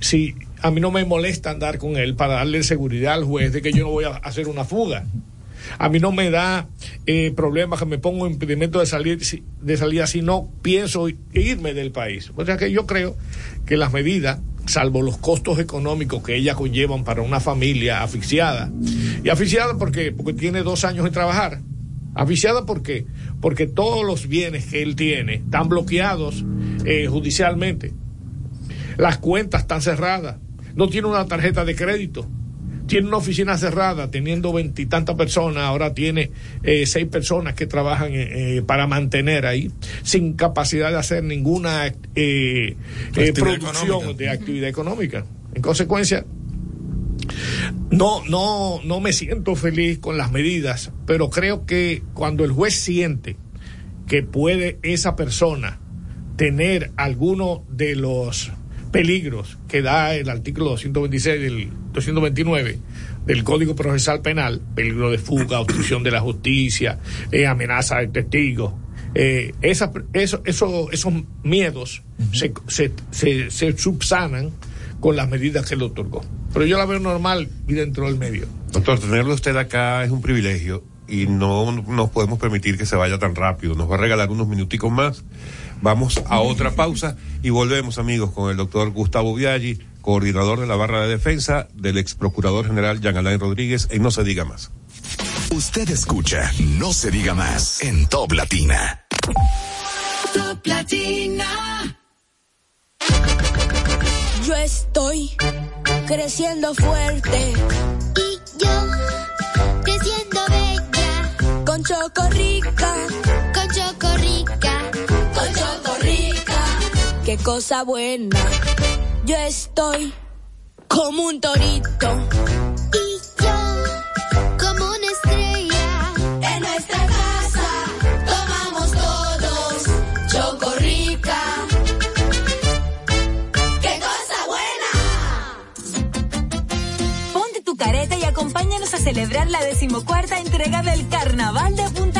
si a mí no me molesta andar con él para darle seguridad al juez de que yo no voy a hacer una fuga. A mí no me da eh, problema que me ponga un impedimento de, salir, si- de salida si no pienso irme del país. O sea que yo creo que las medidas, salvo los costos económicos que ellas conllevan para una familia asfixiada, y asfixiada porque, porque tiene dos años de trabajar, asfixiada porque, porque todos los bienes que él tiene están bloqueados eh, judicialmente, las cuentas están cerradas, no tiene una tarjeta de crédito. tiene una oficina cerrada, teniendo veintitantas personas, ahora tiene eh, seis personas que trabajan eh, para mantener ahí, sin capacidad de hacer ninguna producción económica. de actividad económica. En consecuencia, no, no, no me siento feliz con las medidas, pero creo que cuando el juez siente que puede esa persona tener alguno de los peligros que da el artículo 226 del 229 del Código Procesal Penal, peligro de fuga, obstrucción de la justicia, eh, amenaza de testigos, eh, esa- eso, eso- esos miedos se, se, se- se subsanan con las medidas que le otorgó. Pero yo la veo normal y dentro del medio. Doctor, tenerlo usted acá es un privilegio y no nos podemos permitir que se vaya tan rápido. Nos va a regalar unos minuticos más. Vamos a otra pausa y volvemos, amigos, con el doctor Gustavo Viaggi, coordinador de la barra de defensa del ex procurador general Jean Alain Rodríguez, en No se diga más. Usted escucha No se diga más en Top Latina. Top Latina. Yo estoy creciendo fuerte. Y yo creciendo bella. Con chocorrica. Con chocorrica. Con chocorrica. Qué cosa buena. Yo estoy como un torito. Celebrar la decimocuarta entrega del Carnaval de Punta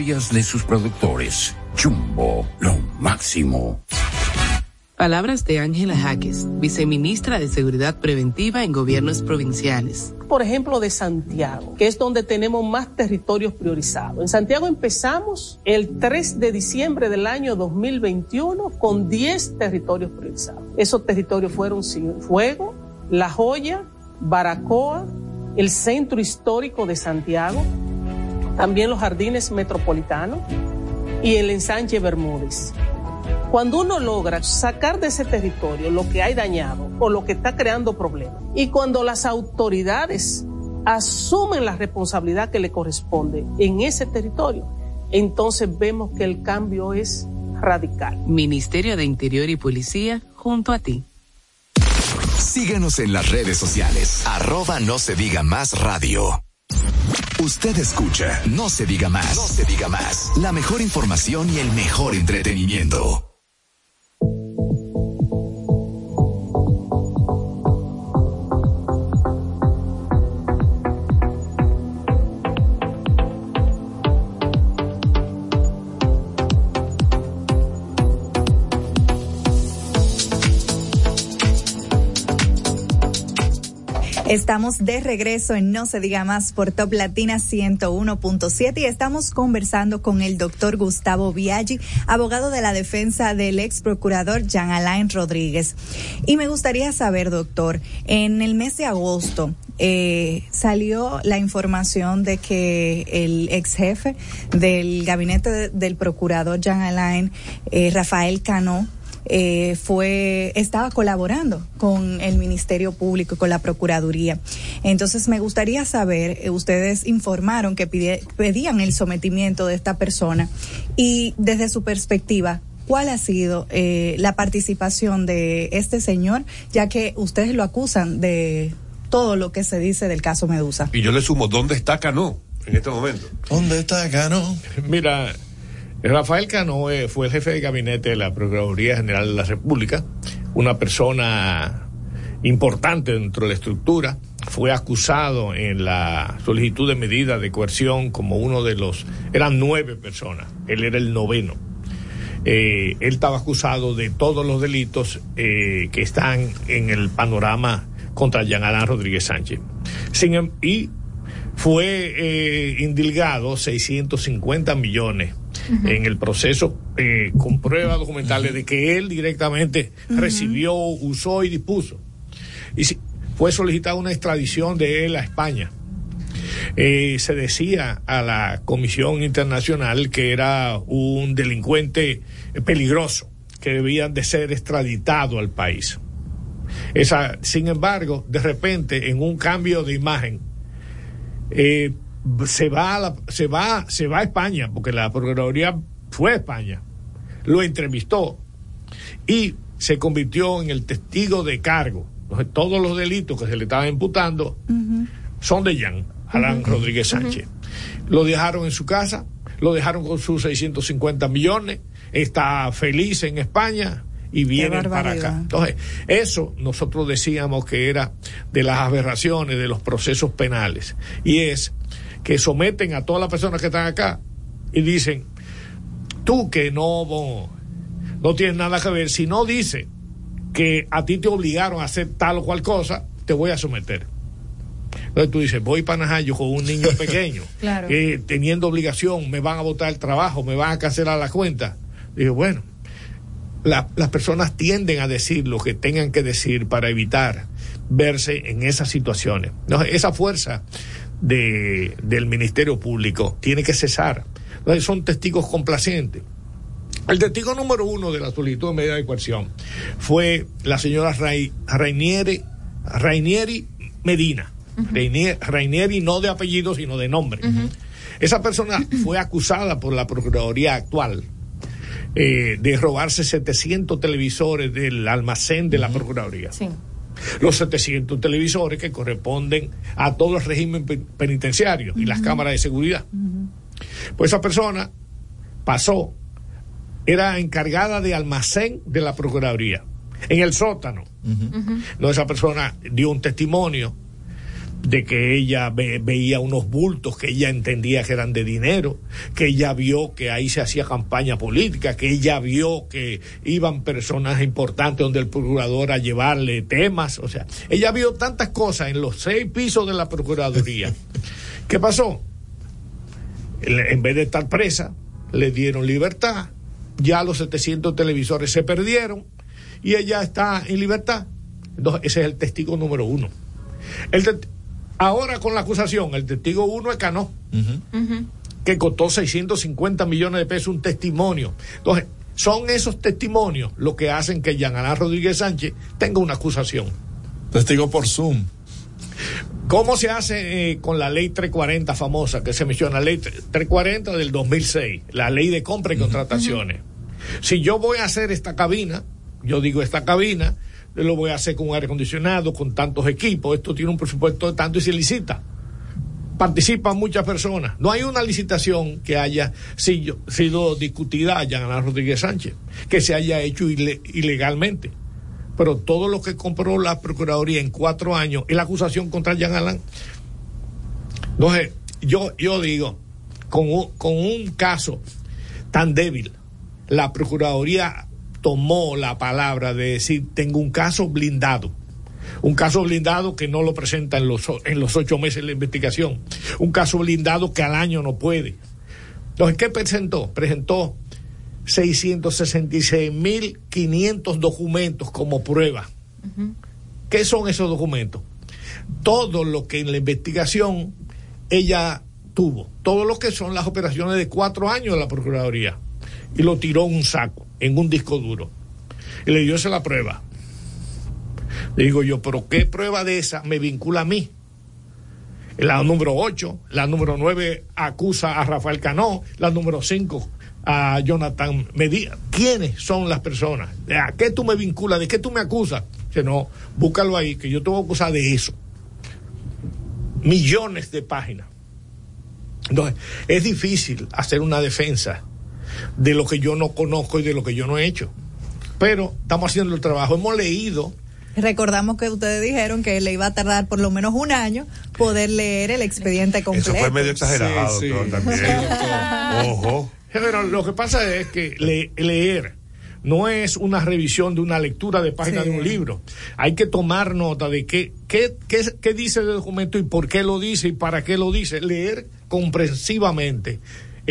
de sus productores. Jumbo, lo máximo. Palabras de Ángela Jaques, viceministra de Seguridad Preventiva en Gobiernos Provinciales. Por ejemplo, de Santiago, que es donde tenemos más territorios priorizados. En Santiago empezamos el 3 de diciembre del año 2021 con 10 territorios priorizados. Esos territorios fueron Fuego, La Joya, Baracoa, el Centro Histórico de Santiago, también los Jardines Metropolitanos y el Ensanche Bermúdez. Cuando uno logra sacar de ese territorio lo que hay dañado o lo que está creando problemas, y cuando las autoridades asumen la responsabilidad que le corresponde en ese territorio, entonces vemos que el cambio es radical. Ministerio de Interior y Policía, junto a ti. Síguenos en las redes sociales. Arroba no se diga más radio. Usted escucha No se diga más. No se diga más. La mejor información y el mejor entretenimiento. Estamos de regreso en No se diga más por Top Latina 101.7 y estamos conversando con el doctor Gustavo Biaggi, abogado de la defensa del ex procurador Jean Alain Rodríguez. Y me gustaría saber, doctor, en el mes de agosto eh, salió la información de que el ex jefe del gabinete de, del procurador Jean Alain, eh, Rafael Cano, eh, fue estaba colaborando con el Ministerio Público y con la Procuraduría. Entonces me gustaría saber, eh, ustedes informaron que pide, pedían el sometimiento de esta persona y desde su perspectiva, ¿cuál ha sido eh, la participación de este señor, ya que ustedes lo acusan de todo lo que se dice del caso Medusa. Y yo le sumo, ¿dónde está Cano en este momento? ¿Dónde está Cano? Mira, Rafael Cano eh, fue el jefe de gabinete de la Procuraduría General de la República, una persona importante dentro de la estructura, fue acusado en la solicitud de medida de coerción como uno de los, eran nueve personas, él era el noveno. Eh, él estaba acusado de todos los delitos eh, que están en el panorama contra Jean Alain Rodríguez Sánchez. Em- y fue eh, indilgado 650 millones en el proceso eh, con pruebas documentales de que él directamente recibió, usó y dispuso. Y si- fue solicitada una extradición de él a España. Eh, se decía a la Comisión Internacional que era un delincuente peligroso, que debían de ser extraditado al país. Esa, sin embargo, de repente, en un cambio de imagen, eh, se va a la- se va se va a España porque la procuraduría fue a España lo entrevistó y se convirtió en el testigo de cargo. Entonces, todos los delitos que se le estaban imputando son de Jan Alan Rodríguez Sánchez. Lo dejaron en su casa lo dejaron con sus 650 millones está feliz en España y vienen para acá. entonces, eso nosotros decíamos que era de las aberraciones de los procesos penales. Y es que someten a todas las personas que están acá y dicen, tú que no, no, no tienes nada que ver, si no dice que a ti te obligaron a hacer tal o cual cosa, te voy a someter. Entonces tú dices, voy para Najayo con un niño pequeño, Claro. eh, teniendo obligación, me van a botar el trabajo, me van a cancelar la cuenta. Digo, bueno, la- las personas tienden a decir lo que tengan que decir para evitar verse en esas situaciones. No, esa fuerza de, del Ministerio Público tiene que cesar. Entonces, son testigos complacientes. El testigo número uno de la solicitud de medida de coerción fue la señora Rai- Rainieri, Rainieri Medina. Rainieri no de apellido, sino de nombre. Esa persona fue acusada por la Procuraduría actual eh, de robarse 700 televisores del almacén de la Procuraduría. Sí. Los 700 televisores que corresponden a todo el régimen pe- penitenciario y las cámaras de seguridad. Pues esa persona pasó, era encargada de almacén de la Procuraduría, en el sótano. No, esa persona dio un testimonio de que ella ve- veía unos bultos que ella entendía que eran de dinero, que ella vio que ahí se hacía campaña política, que ella vio que iban personas importantes donde el procurador a llevarle temas, o sea, ella vio tantas cosas en los seis pisos de la Procuraduría. ¿Qué pasó? En vez de estar presa, le dieron libertad, ya los 700 televisores se perdieron y ella está en libertad. Entonces, ese es el testigo número uno. El ahora con la acusación, el testigo uno es Cano, que costó 650 millones de pesos un testimonio. Entonces, son esos testimonios lo que hacen que Jean Alain Rodríguez Sánchez tenga una acusación. Testigo por Zoom. ¿Cómo se hace eh, con la ley 340 famosa que se menciona? La ley 340 del 2006, la ley de compra y contrataciones. Si yo voy a hacer esta cabina, yo digo esta cabina, lo voy a hacer con un aire acondicionado, con tantos equipos, esto tiene un presupuesto de tanto y se licita. Participan muchas personas. No hay una licitación que haya sido, discutida a Alain Rodríguez Sánchez, que se haya hecho ile- ilegalmente pero todo lo que compró la Procuraduría en cuatro años es la acusación contra Jean Alain. Entonces, yo, yo digo, con con un caso tan débil, la Procuraduría tomó la palabra de decir, tengo un caso blindado. Un caso blindado que no lo presenta en los, en los ocho meses de la investigación. Un caso blindado que al año no puede. Entonces, ¿qué presentó? Presentó 666.500 documentos como prueba. ¿Qué son esos documentos? Todo lo que en la investigación ella tuvo, todo lo que son las operaciones de cuatro años de la Procuraduría, y lo tiró en un saco, en un disco duro, y le dio esa la prueba. Le digo yo, pero ¿qué prueba de esa me vincula a mí? La número 8, la número 9 acusa a Rafael Cano, la número 5 a Jonathan Medina. ¿Quiénes son las personas? ¿A qué tú me vinculas? ¿De qué tú me acusas? Que no, búscalo ahí, que yo te voy a acusar de eso. millones de páginas. Entonces, es difícil hacer una defensa de lo que yo no conozco y de lo que yo no he hecho. Pero estamos haciendo el trabajo. Hemos leído Recordamos que ustedes dijeron que le iba a tardar por lo menos un año poder leer el expediente completo. Eso fue medio exagerado, Sí, sí. doctor, también. Ojo. Pero lo que pasa es que le- leer no es una revisión de una lectura de páginas Sí. de un libro. Hay que tomar nota de qué, qué, qué, qué dice el documento y por qué lo dice y para qué lo dice. Leer comprensivamente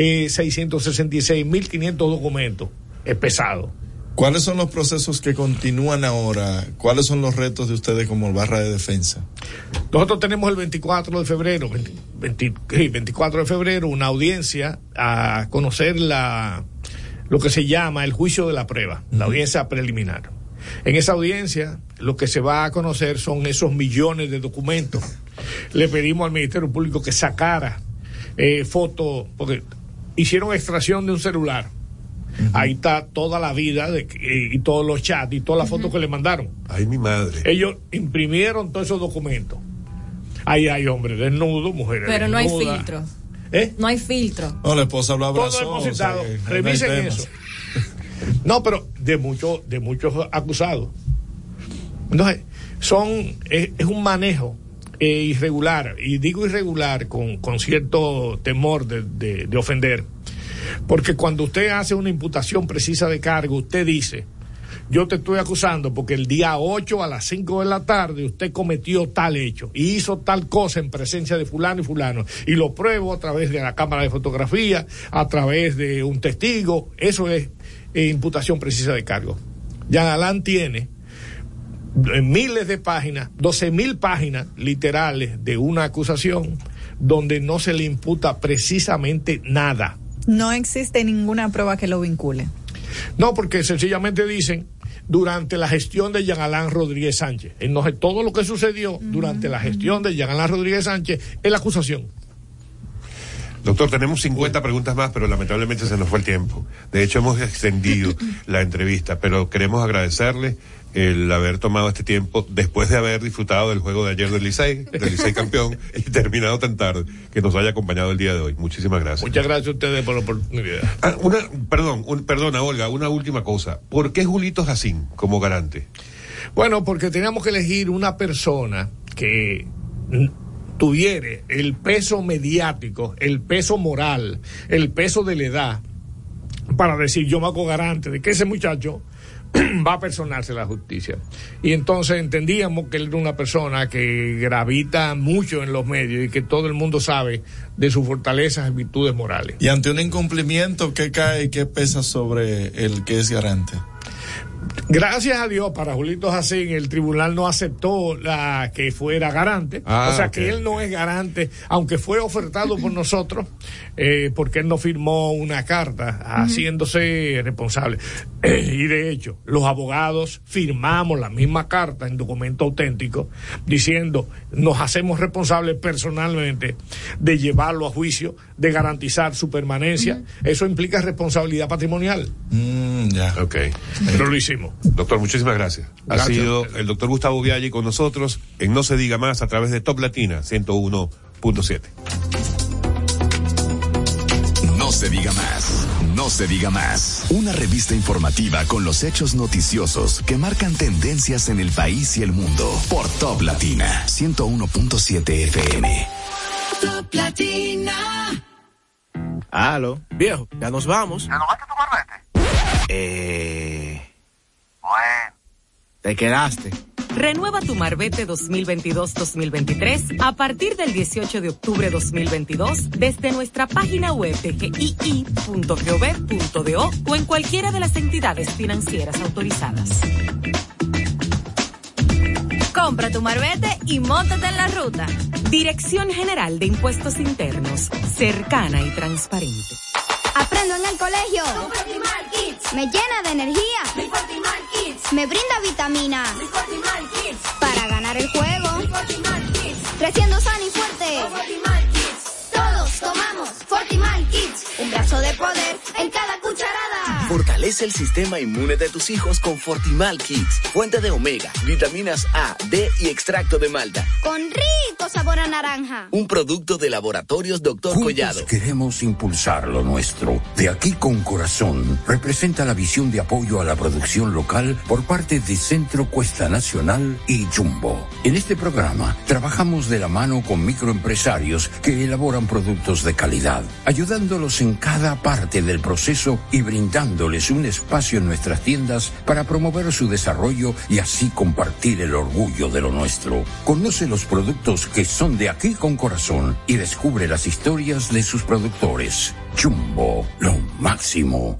eh, 666.500 documentos es pesado. ¿Cuáles son los procesos que continúan ahora? ¿Cuáles son los retos de ustedes como barra de defensa? Nosotros tenemos el 24 de febrero, 20 20 sí, 24 de febrero, una audiencia a conocer la, lo que se llama el juicio de la prueba, la audiencia preliminar. En esa audiencia, lo que se va a conocer son esos millones de documentos. Le pedimos al Ministerio Público que sacara eh, fotos, porque hicieron extracción de un celular. Ahí está toda la vida de, que- y todos los chats y todas las fotos que le mandaron. Ay, mi madre. Ellos imprimieron todos esos documentos. Ahí hay hombres desnudos, mujeres Pero no hay filtro. ¿Eh? No hay filtro. No, la esposa lo Todo depositado. o sea, no Revisen eso. No, pero de muchos de muchos acusados. Entonces, son, es, es un manejo eh, irregular, y digo irregular con, con cierto temor de, de- de ofender, porque cuando usted hace una imputación precisa de cargo, usted dice, yo te estoy acusando porque el día 8 a las 5 de la tarde usted cometió tal hecho y hizo tal cosa en presencia de fulano y fulano y lo pruebo a través de la cámara de fotografía, a través de un testigo, eso es eh, imputación precisa de cargo. Jean Alain tiene en miles de páginas, 12 mil páginas literales de una acusación donde no se le imputa precisamente nada. No existe ninguna prueba que lo vincule. No, porque sencillamente dicen durante la gestión de Jean Alain Rodríguez Sánchez. Entonces, todo lo que sucedió durante la gestión de Jean Alain Rodríguez Sánchez es la acusación. Doctor, tenemos 50 preguntas más, pero lamentablemente se nos fue el tiempo. De hecho, hemos extendido la entrevista, pero queremos agradecerle el haber tomado este tiempo después de haber disfrutado del juego de ayer del Licey, del Licey campeón, y terminado tan tarde, que nos haya acompañado el día de hoy. Muchísimas gracias. Muchas gracias a ustedes por la oportunidad. Ah, una, perdón, un- perdona, Olga, una última cosa. ¿Por qué Julito Jacín como garante? Bueno, porque teníamos que elegir una persona que tuviere el peso mediático, el peso moral, el peso de la edad, para decir yo me hago garante de que ese muchacho va a personarse la justicia. Y entonces entendíamos que él era una persona que gravita mucho en los medios y que todo el mundo sabe de sus fortalezas y virtudes morales. Y ante un incumplimiento, ¿qué cae y qué pesa sobre el que es garante? Gracias a Dios para Julito Jacín el tribunal no aceptó la que fuera garante, Ah, o sea ok. que él no es garante, aunque fue ofertado por nosotros, eh, porque él no firmó una carta haciéndose responsable. y de hecho, los abogados firmamos la misma carta en documento auténtico diciendo nos hacemos responsables personalmente de llevarlo a juicio, de garantizar su permanencia. Eso implica responsabilidad patrimonial. Mm, ya. Ok. Pero lo hicimos. Doctor, muchísimas gracias. Ha sido el doctor Gustavo Viaggi con nosotros en No se diga más a través de Top Latina 101.7. No se diga más. No se diga más. Una revista informativa con los hechos noticiosos que marcan tendencias en el país y el mundo. Por Top Latina 101.7 FM. Top Latina. Aló, viejo, ya nos vamos. ¿Ya no vas a tu barbete? Eh, Te quedaste. Renueva tu Marbete 2022-2023 a partir del 18 de octubre 2022 desde nuestra página web de o en cualquiera de las entidades financieras autorizadas. Compra tu marbete y montate en la ruta. Dirección General de Impuestos Internos, cercana y transparente. Aprendo en el colegio. Me llena de energía. Me brinda vitamina. Para ganar el juego. Creciendo sano y fuerte. Todos tomamos Fortimal Kids. Un brazo de poder en cada cucharada. Fortalece el sistema inmune de tus hijos con Fortimal Kids, fuente de omega, vitaminas A, D y extracto de malta. Con rico sabor a naranja. Un producto de laboratorios Doctor Juntos Collado. Queremos impulsar lo nuestro. De aquí con corazón representa la visión de apoyo a la producción local por parte de Centro Cuesta Nacional y Jumbo. En este programa trabajamos de la mano con microempresarios que elaboran productos de calidad, ayudándolos en cada parte del proceso y un espacio en nuestras tiendas para promover su desarrollo y así compartir el orgullo de lo nuestro. Conoce los productos que son de aquí con corazón y descubre las historias de sus productores. Jumbo, lo máximo.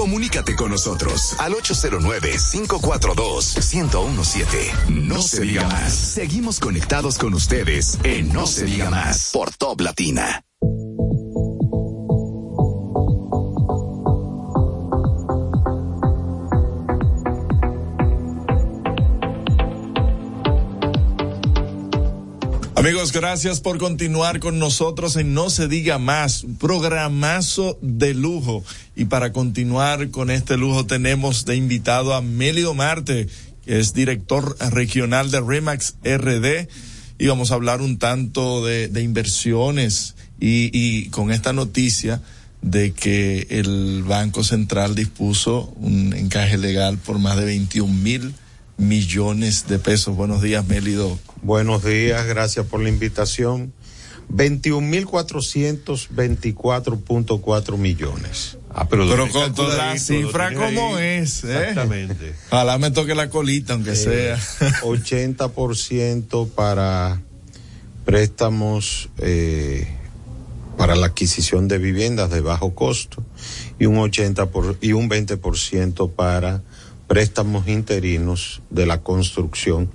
Comunícate con nosotros al 809-542-1017. No se diga más. Seguimos conectados con ustedes en No se diga más por Top Latina. Amigos, gracias por continuar con nosotros en No se diga más, un programazo de lujo. Y para continuar con este lujo tenemos de invitado a Mélido Marte, que es director regional de Remax RD. Y vamos a hablar un tanto de, de inversiones y, y con esta noticia de que el Banco Central dispuso un encaje legal por más de 21 mil millones de pesos. Buenos días, Mélido. Buenos días, gracias por la invitación. 21.424.4 millones. Ah, pero, pero con toda la cifra como es. ¿eh? Exactamente. Ojalá me toque la colita, aunque Eh, sea. 80% para préstamos eh, para la adquisición de viviendas de bajo costo y un 80 por, y un 20% para préstamos interinos de la construcción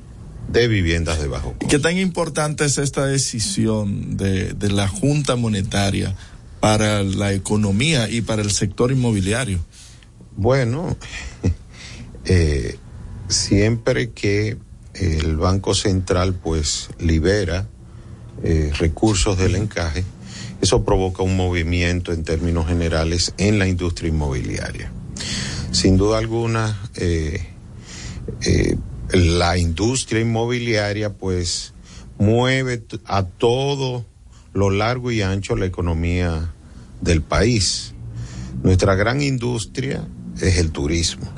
de viviendas de bajo costo. ¿Qué tan importante es esta decisión de, de la Junta Monetaria para la economía y para el sector inmobiliario? Bueno, eh, siempre que el Banco Central pues libera eh, recursos del encaje, eso provoca un movimiento en términos generales en la industria inmobiliaria. Sin duda alguna, eh, eh, la industria inmobiliaria pues mueve a todo lo largo y ancho la economía del país. Nuestra gran industria es el turismo,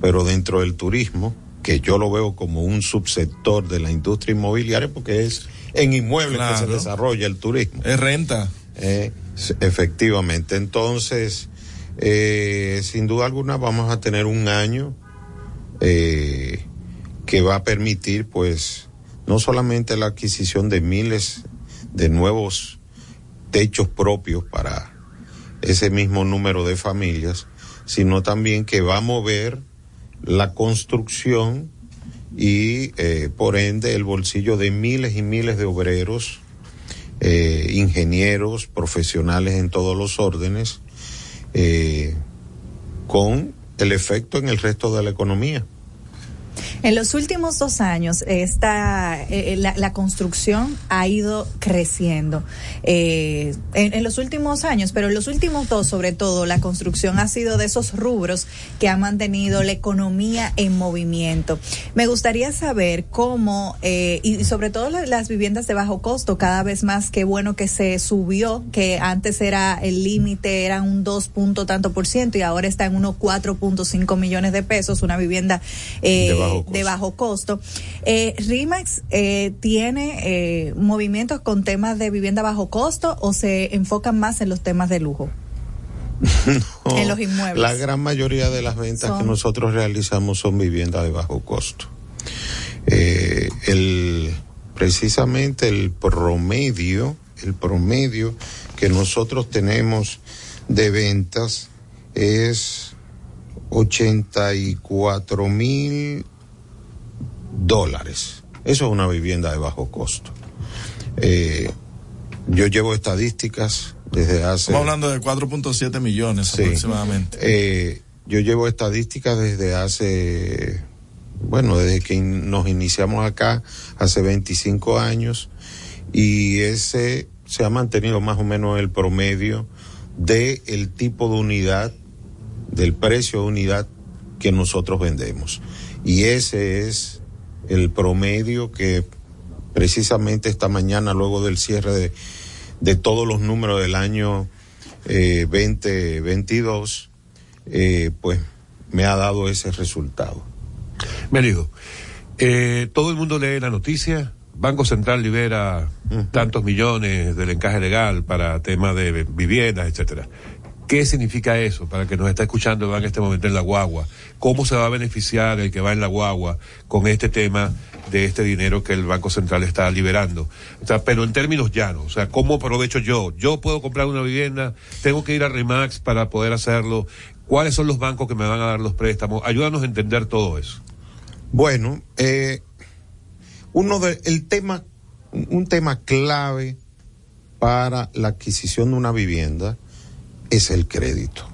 pero dentro del turismo, que yo lo veo como un subsector de la industria inmobiliaria porque es en inmuebles que se desarrolla el turismo. Es renta. Eh, efectivamente. Entonces, eh, sin duda alguna vamos a tener un año eh, que va a permitir, pues, no solamente la adquisición de miles de nuevos techos propios para ese mismo número de familias, sino también que va a mover la construcción y, eh, por ende, el bolsillo de miles y miles de obreros eh, ingenieros, profesionales en todos los órdenes, eh, con el efecto en el resto de la economía. En los últimos dos años, esta, eh, la, la construcción ha ido creciendo. Eh, en, los últimos años, pero en los últimos dos, sobre todo, la construcción ha sido de esos rubros que ha mantenido la economía en movimiento. Me gustaría saber cómo, eh, y sobre todo la- las viviendas de bajo costo, cada vez más, qué bueno que se subió, que antes era el límite, era un 2 punto tanto por ciento y ahora está en unos 4.5 millones de pesos, una vivienda eh, bajo de bajo costo. Eh, RIMAX eh, tiene eh, movimientos con temas de vivienda bajo costo o se enfocan más en los temas de lujo. No, En los inmuebles. La gran mayoría de las ventas Son- que nosotros realizamos son viviendas de bajo costo. Eh, el, precisamente el promedio, el promedio que nosotros tenemos de ventas es 84 mil dólares. Eso es una vivienda de bajo costo. Eh, yo llevo estadísticas desde hace... Estamos hablando de 4.7 millones Sí. aproximadamente. Eh, yo llevo estadísticas desde hace, bueno, desde que nos iniciamos acá, hace 25 años, y ese se ha mantenido más o menos el promedio de el tipo de unidad, del precio de unidad que nosotros vendemos. Y ese es el promedio que precisamente esta mañana, luego del cierre de, de todos los números del año eh, 2022, eh, pues me ha dado ese resultado. Merido, eh, todo el mundo lee la noticia. Banco Central libera tantos millones del encaje legal para temas de viviendas, etcétera. ¿Qué significa eso para que nos está escuchando en este momento en la guagua? ¿Cómo se va a beneficiar el que va en la guagua con este tema de este dinero que el Banco Central está liberando? O sea, pero en términos llanos, o sea, ¿cómo aprovecho yo? Yo puedo comprar una vivienda, tengo que ir a Remax para poder hacerlo. ¿Cuáles son los bancos que me van a dar los préstamos? Ayúdanos a entender todo eso. Bueno, eh, uno de, el tema, un tema clave para la adquisición de una vivienda es el crédito.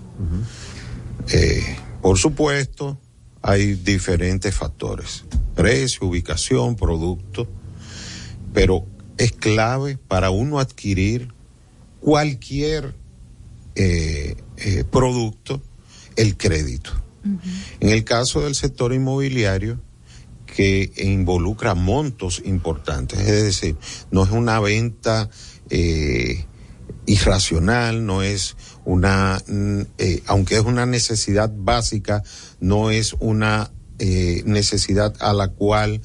Eh, por supuesto, hay diferentes factores, precio, ubicación, producto, pero es clave para uno adquirir cualquier eh, eh, producto el crédito. En el caso del sector inmobiliario, que involucra montos importantes, es decir, no es una venta eh, irracional, no es una, mm, eh, aunque es una necesidad básica, no es una eh, necesidad a la cual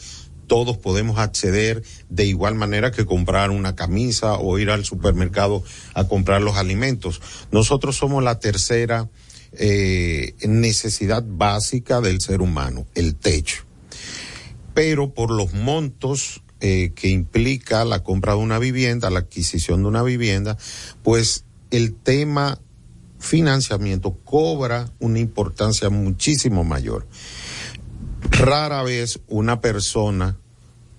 todos podemos acceder de igual manera que comprar una camisa o ir al supermercado a comprar los alimentos. Nosotros somos la tercera eh, necesidad básica del ser humano, el techo. Pero por los montos que implica la compra de una vivienda, la adquisición de una vivienda, pues el tema financiamiento cobra una importancia muchísimo mayor. Rara vez una persona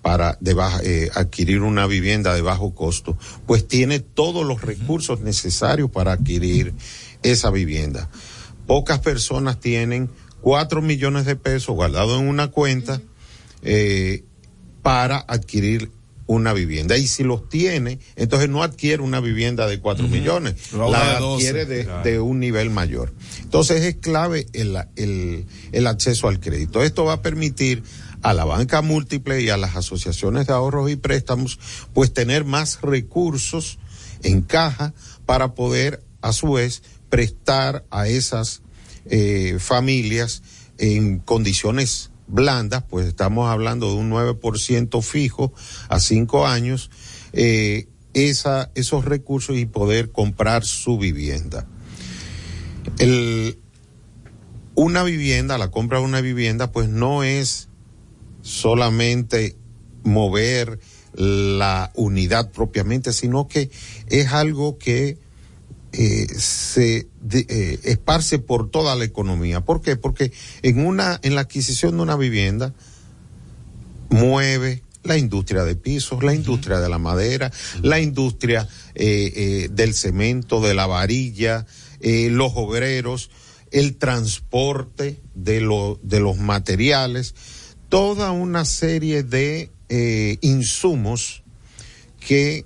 para de baja- eh, adquirir una vivienda de bajo costo, pues tiene todos los recursos necesarios para adquirir esa vivienda. Pocas personas tienen cuatro millones de pesos guardados en una cuenta eh, para adquirir una vivienda. Y si los tiene, entonces no adquiere una vivienda de cuatro millones, Lo habla la de 12, adquiere de, claro. de un nivel mayor. Entonces es clave el, el, el acceso al crédito. Esto va a permitir a la banca múltiple y a las asociaciones de ahorros y préstamos, pues tener más recursos en caja para poder, a su vez, prestar a esas eh, familias en condiciones blandas, pues estamos hablando de un 9% fijo a cinco años, eh, esa, esos recursos y poder comprar su vivienda. El, una vivienda, la compra de una vivienda, pues no es solamente mover la unidad propiamente, sino que es algo que eh, se de- eh, esparce por toda la economía. ¿Por qué? Porque en una, en la adquisición de una vivienda mueve la industria de pisos, la industria de la madera, la industria eh, del cemento, de la varilla, los obreros, el transporte de, lo, de los materiales, toda una serie de insumos que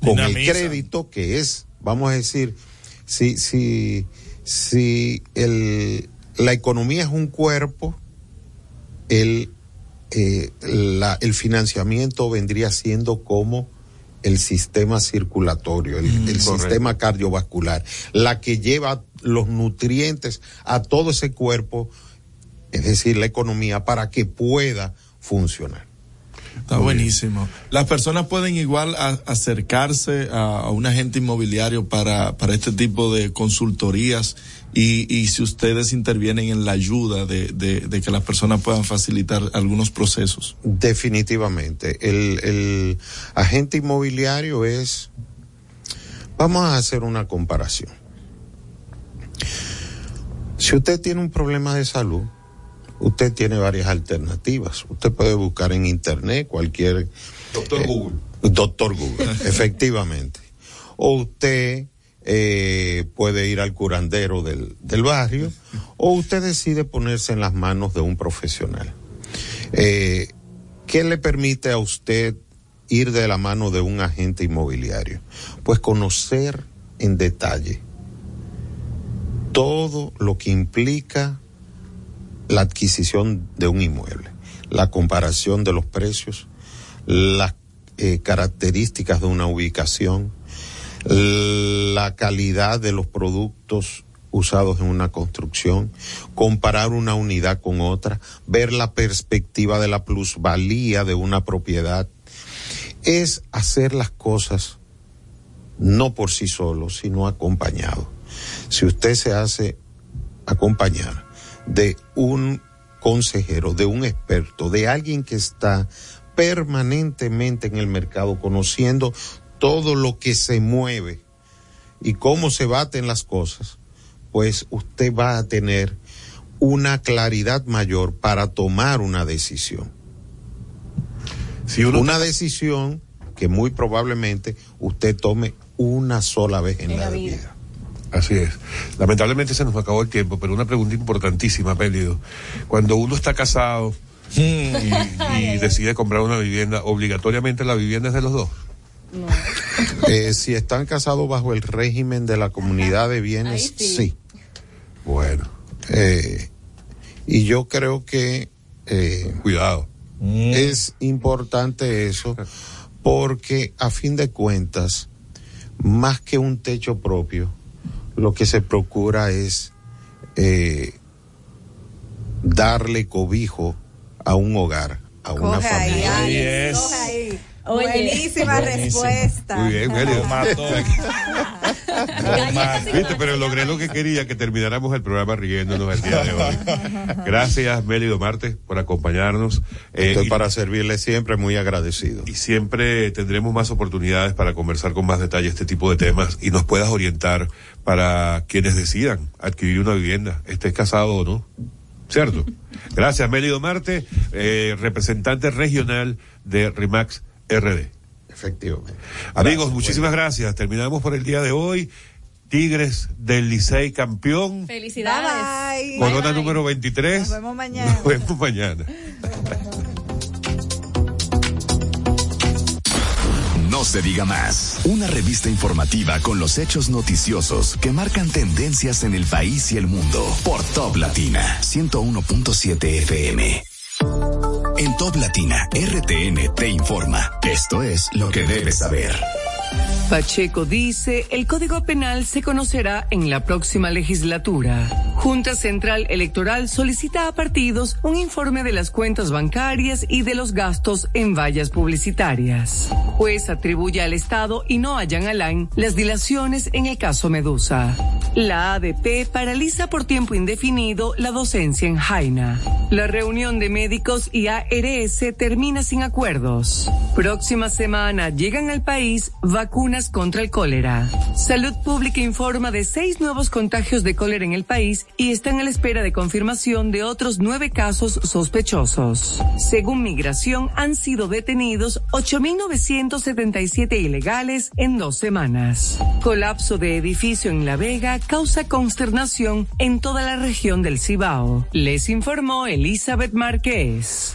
con el crédito que es, vamos a decir, si, si, si el, la economía es un cuerpo, el, eh, la- el financiamiento vendría siendo como el sistema circulatorio, el, el correcto. sistema cardiovascular, la que lleva los nutrientes a todo ese cuerpo, es decir, la economía, para que pueda funcionar. Está buenísimo. Las personas pueden igual a- acercarse a, a un agente inmobiliario para, para este tipo de consultorías y, y si ustedes intervienen en la ayuda de, de, de que las personas puedan facilitar algunos procesos. Definitivamente. El, el agente inmobiliario es, vamos a hacer una comparación. Si usted tiene un problema de salud, usted tiene varias alternativas. Usted puede buscar en internet cualquier... Doctor eh, Google. Doctor Google, efectivamente. o usted eh, puede ir al curandero del, del, barrio, o usted decide ponerse en las manos de un profesional. Eh, ¿Qué le permite a usted ir de la mano de un agente inmobiliario? Pues conocer en detalle todo lo que implica la adquisición de un inmueble, la comparación de los precios, las eh, características de una ubicación, la calidad de los productos usados en una construcción, comparar una unidad con otra, ver la perspectiva de la plusvalía de una propiedad, es hacer las cosas no por sí solo, sino acompañado. Si usted se hace acompañar de un consejero, de un experto, de alguien que está permanentemente en el mercado conociendo todo lo que se mueve y cómo se baten las cosas, pues usted va a tener una claridad mayor para tomar una decisión. Si uno una decisión que muy probablemente usted tome una sola vez en, en la, vida. vida. Así es. Lamentablemente se nos acabó el tiempo, pero una pregunta importantísima, Pélido. Cuando uno está casado y, y decide comprar una vivienda, ¿obligatoriamente la vivienda es de los dos? No. Eh, si están casados bajo el régimen de la comunidad de bienes, sí. sí. Bueno. Eh, y yo creo que... Eh, Cuidado. Es importante eso porque a fin de cuentas, más que un techo propio, lo que se procura es eh, darle cobijo a un hogar, a Coge una familia. Ahí, ahí, coge ahí. Oye, Buenísima Buenísimo. respuesta. Muy bien, Mélida. Viste, pero logré lo que quería, que termináramos el programa riéndonos el día de hoy. Gracias, Mélido Marte, por acompañarnos. Estoy eh, para servirle siempre, muy agradecido. Y siempre tendremos más oportunidades para conversar con más detalle este tipo de temas y nos puedas orientar para quienes decidan adquirir una vivienda, estés casado o no. ¿Cierto? Gracias, Mélido Marte, eh, representante regional de RIMAX RD. Efectivamente. Amigos, gracias, muchísimas bueno. gracias. Terminamos por el día de hoy. Tigres del Licey campeón. Felicidades. Bye, bye. Corona bye, número 23. Nos vemos mañana. Nos vemos mañana. No se diga más. Una revista informativa con los hechos noticiosos que marcan tendencias en el país y el mundo. Por Top Latina 101.7 FM. En Top Latina, RTN te informa. Esto es lo que debes saber. Pacheco dice, el Código Penal se conocerá en la próxima legislatura. Junta Central Electoral solicita a partidos un informe de las cuentas bancarias y de los gastos en vallas publicitarias. Juez atribuye al Estado y no a Jan Alain las dilaciones en el caso Medusa. La ADP paraliza por tiempo indefinido la docencia en Jaina. La reunión de médicos y ARS termina sin acuerdos. Próxima semana llegan al país vacunas contra el cólera. Salud Pública informa de seis nuevos contagios de cólera en el país y están a la espera de confirmación de otros nueve casos sospechosos. Según Migración, han sido detenidos 8.977 ilegales en dos semanas. Colapso de edificio en La Vega causa consternación en toda la región del Cibao. Les informó Elizabeth Márquez.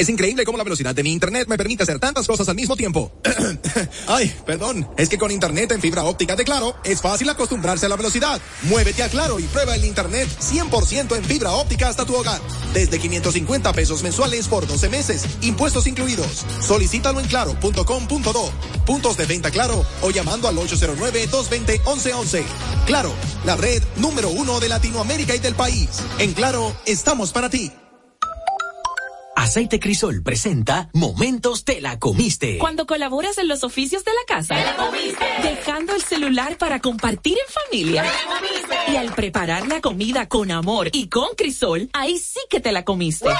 Es increíble cómo la velocidad de mi internet me permite hacer tantas cosas al mismo tiempo. Ay, perdón. Es que con internet en fibra óptica de Claro es fácil acostumbrarse a la velocidad. Muévete a Claro y prueba el internet 100% en fibra óptica hasta tu hogar. Desde 550 pesos mensuales por 12 meses, impuestos incluidos. Solicítalo en claro.com.do. Puntos de venta Claro o llamando al 809-220-1111. Claro, la red número uno de Latinoamérica y del país. En Claro, estamos para ti. Aceite Crisol presenta Momentos te la comiste. Cuando colaboras en los oficios de la casa, ¡Te la comiste! dejando el celular para compartir en familia. ¡Te la comiste! Y al preparar la comida con amor y con Crisol, ahí sí que te la comiste.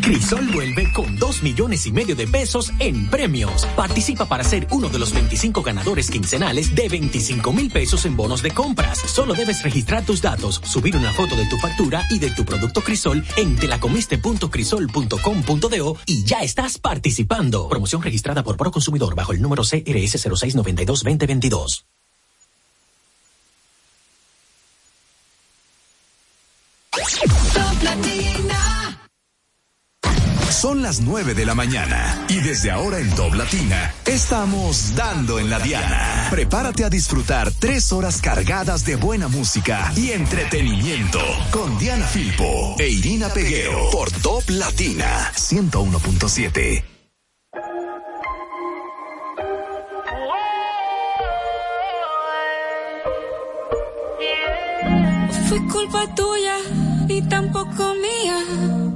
Crisol vuelve con 2 millones y medio de pesos en premios. Participa para ser uno de los 25 ganadores quincenales de 25 mil pesos en bonos de compras. Solo debes registrar tus datos, subir una foto de tu factura y de tu producto Crisol en telacomiste.crisol.com.do y ya estás participando. Promoción registrada por Proconsumidor bajo el número CRS 0692 2022. Son las 9 de la mañana y desde ahora en Top Latina estamos dando en la Diana. Prepárate a disfrutar tres horas cargadas de buena música y entretenimiento con Diana Filpo e Irina Peguero por Top Latina 101.7. Fue culpa tuya y tampoco mía.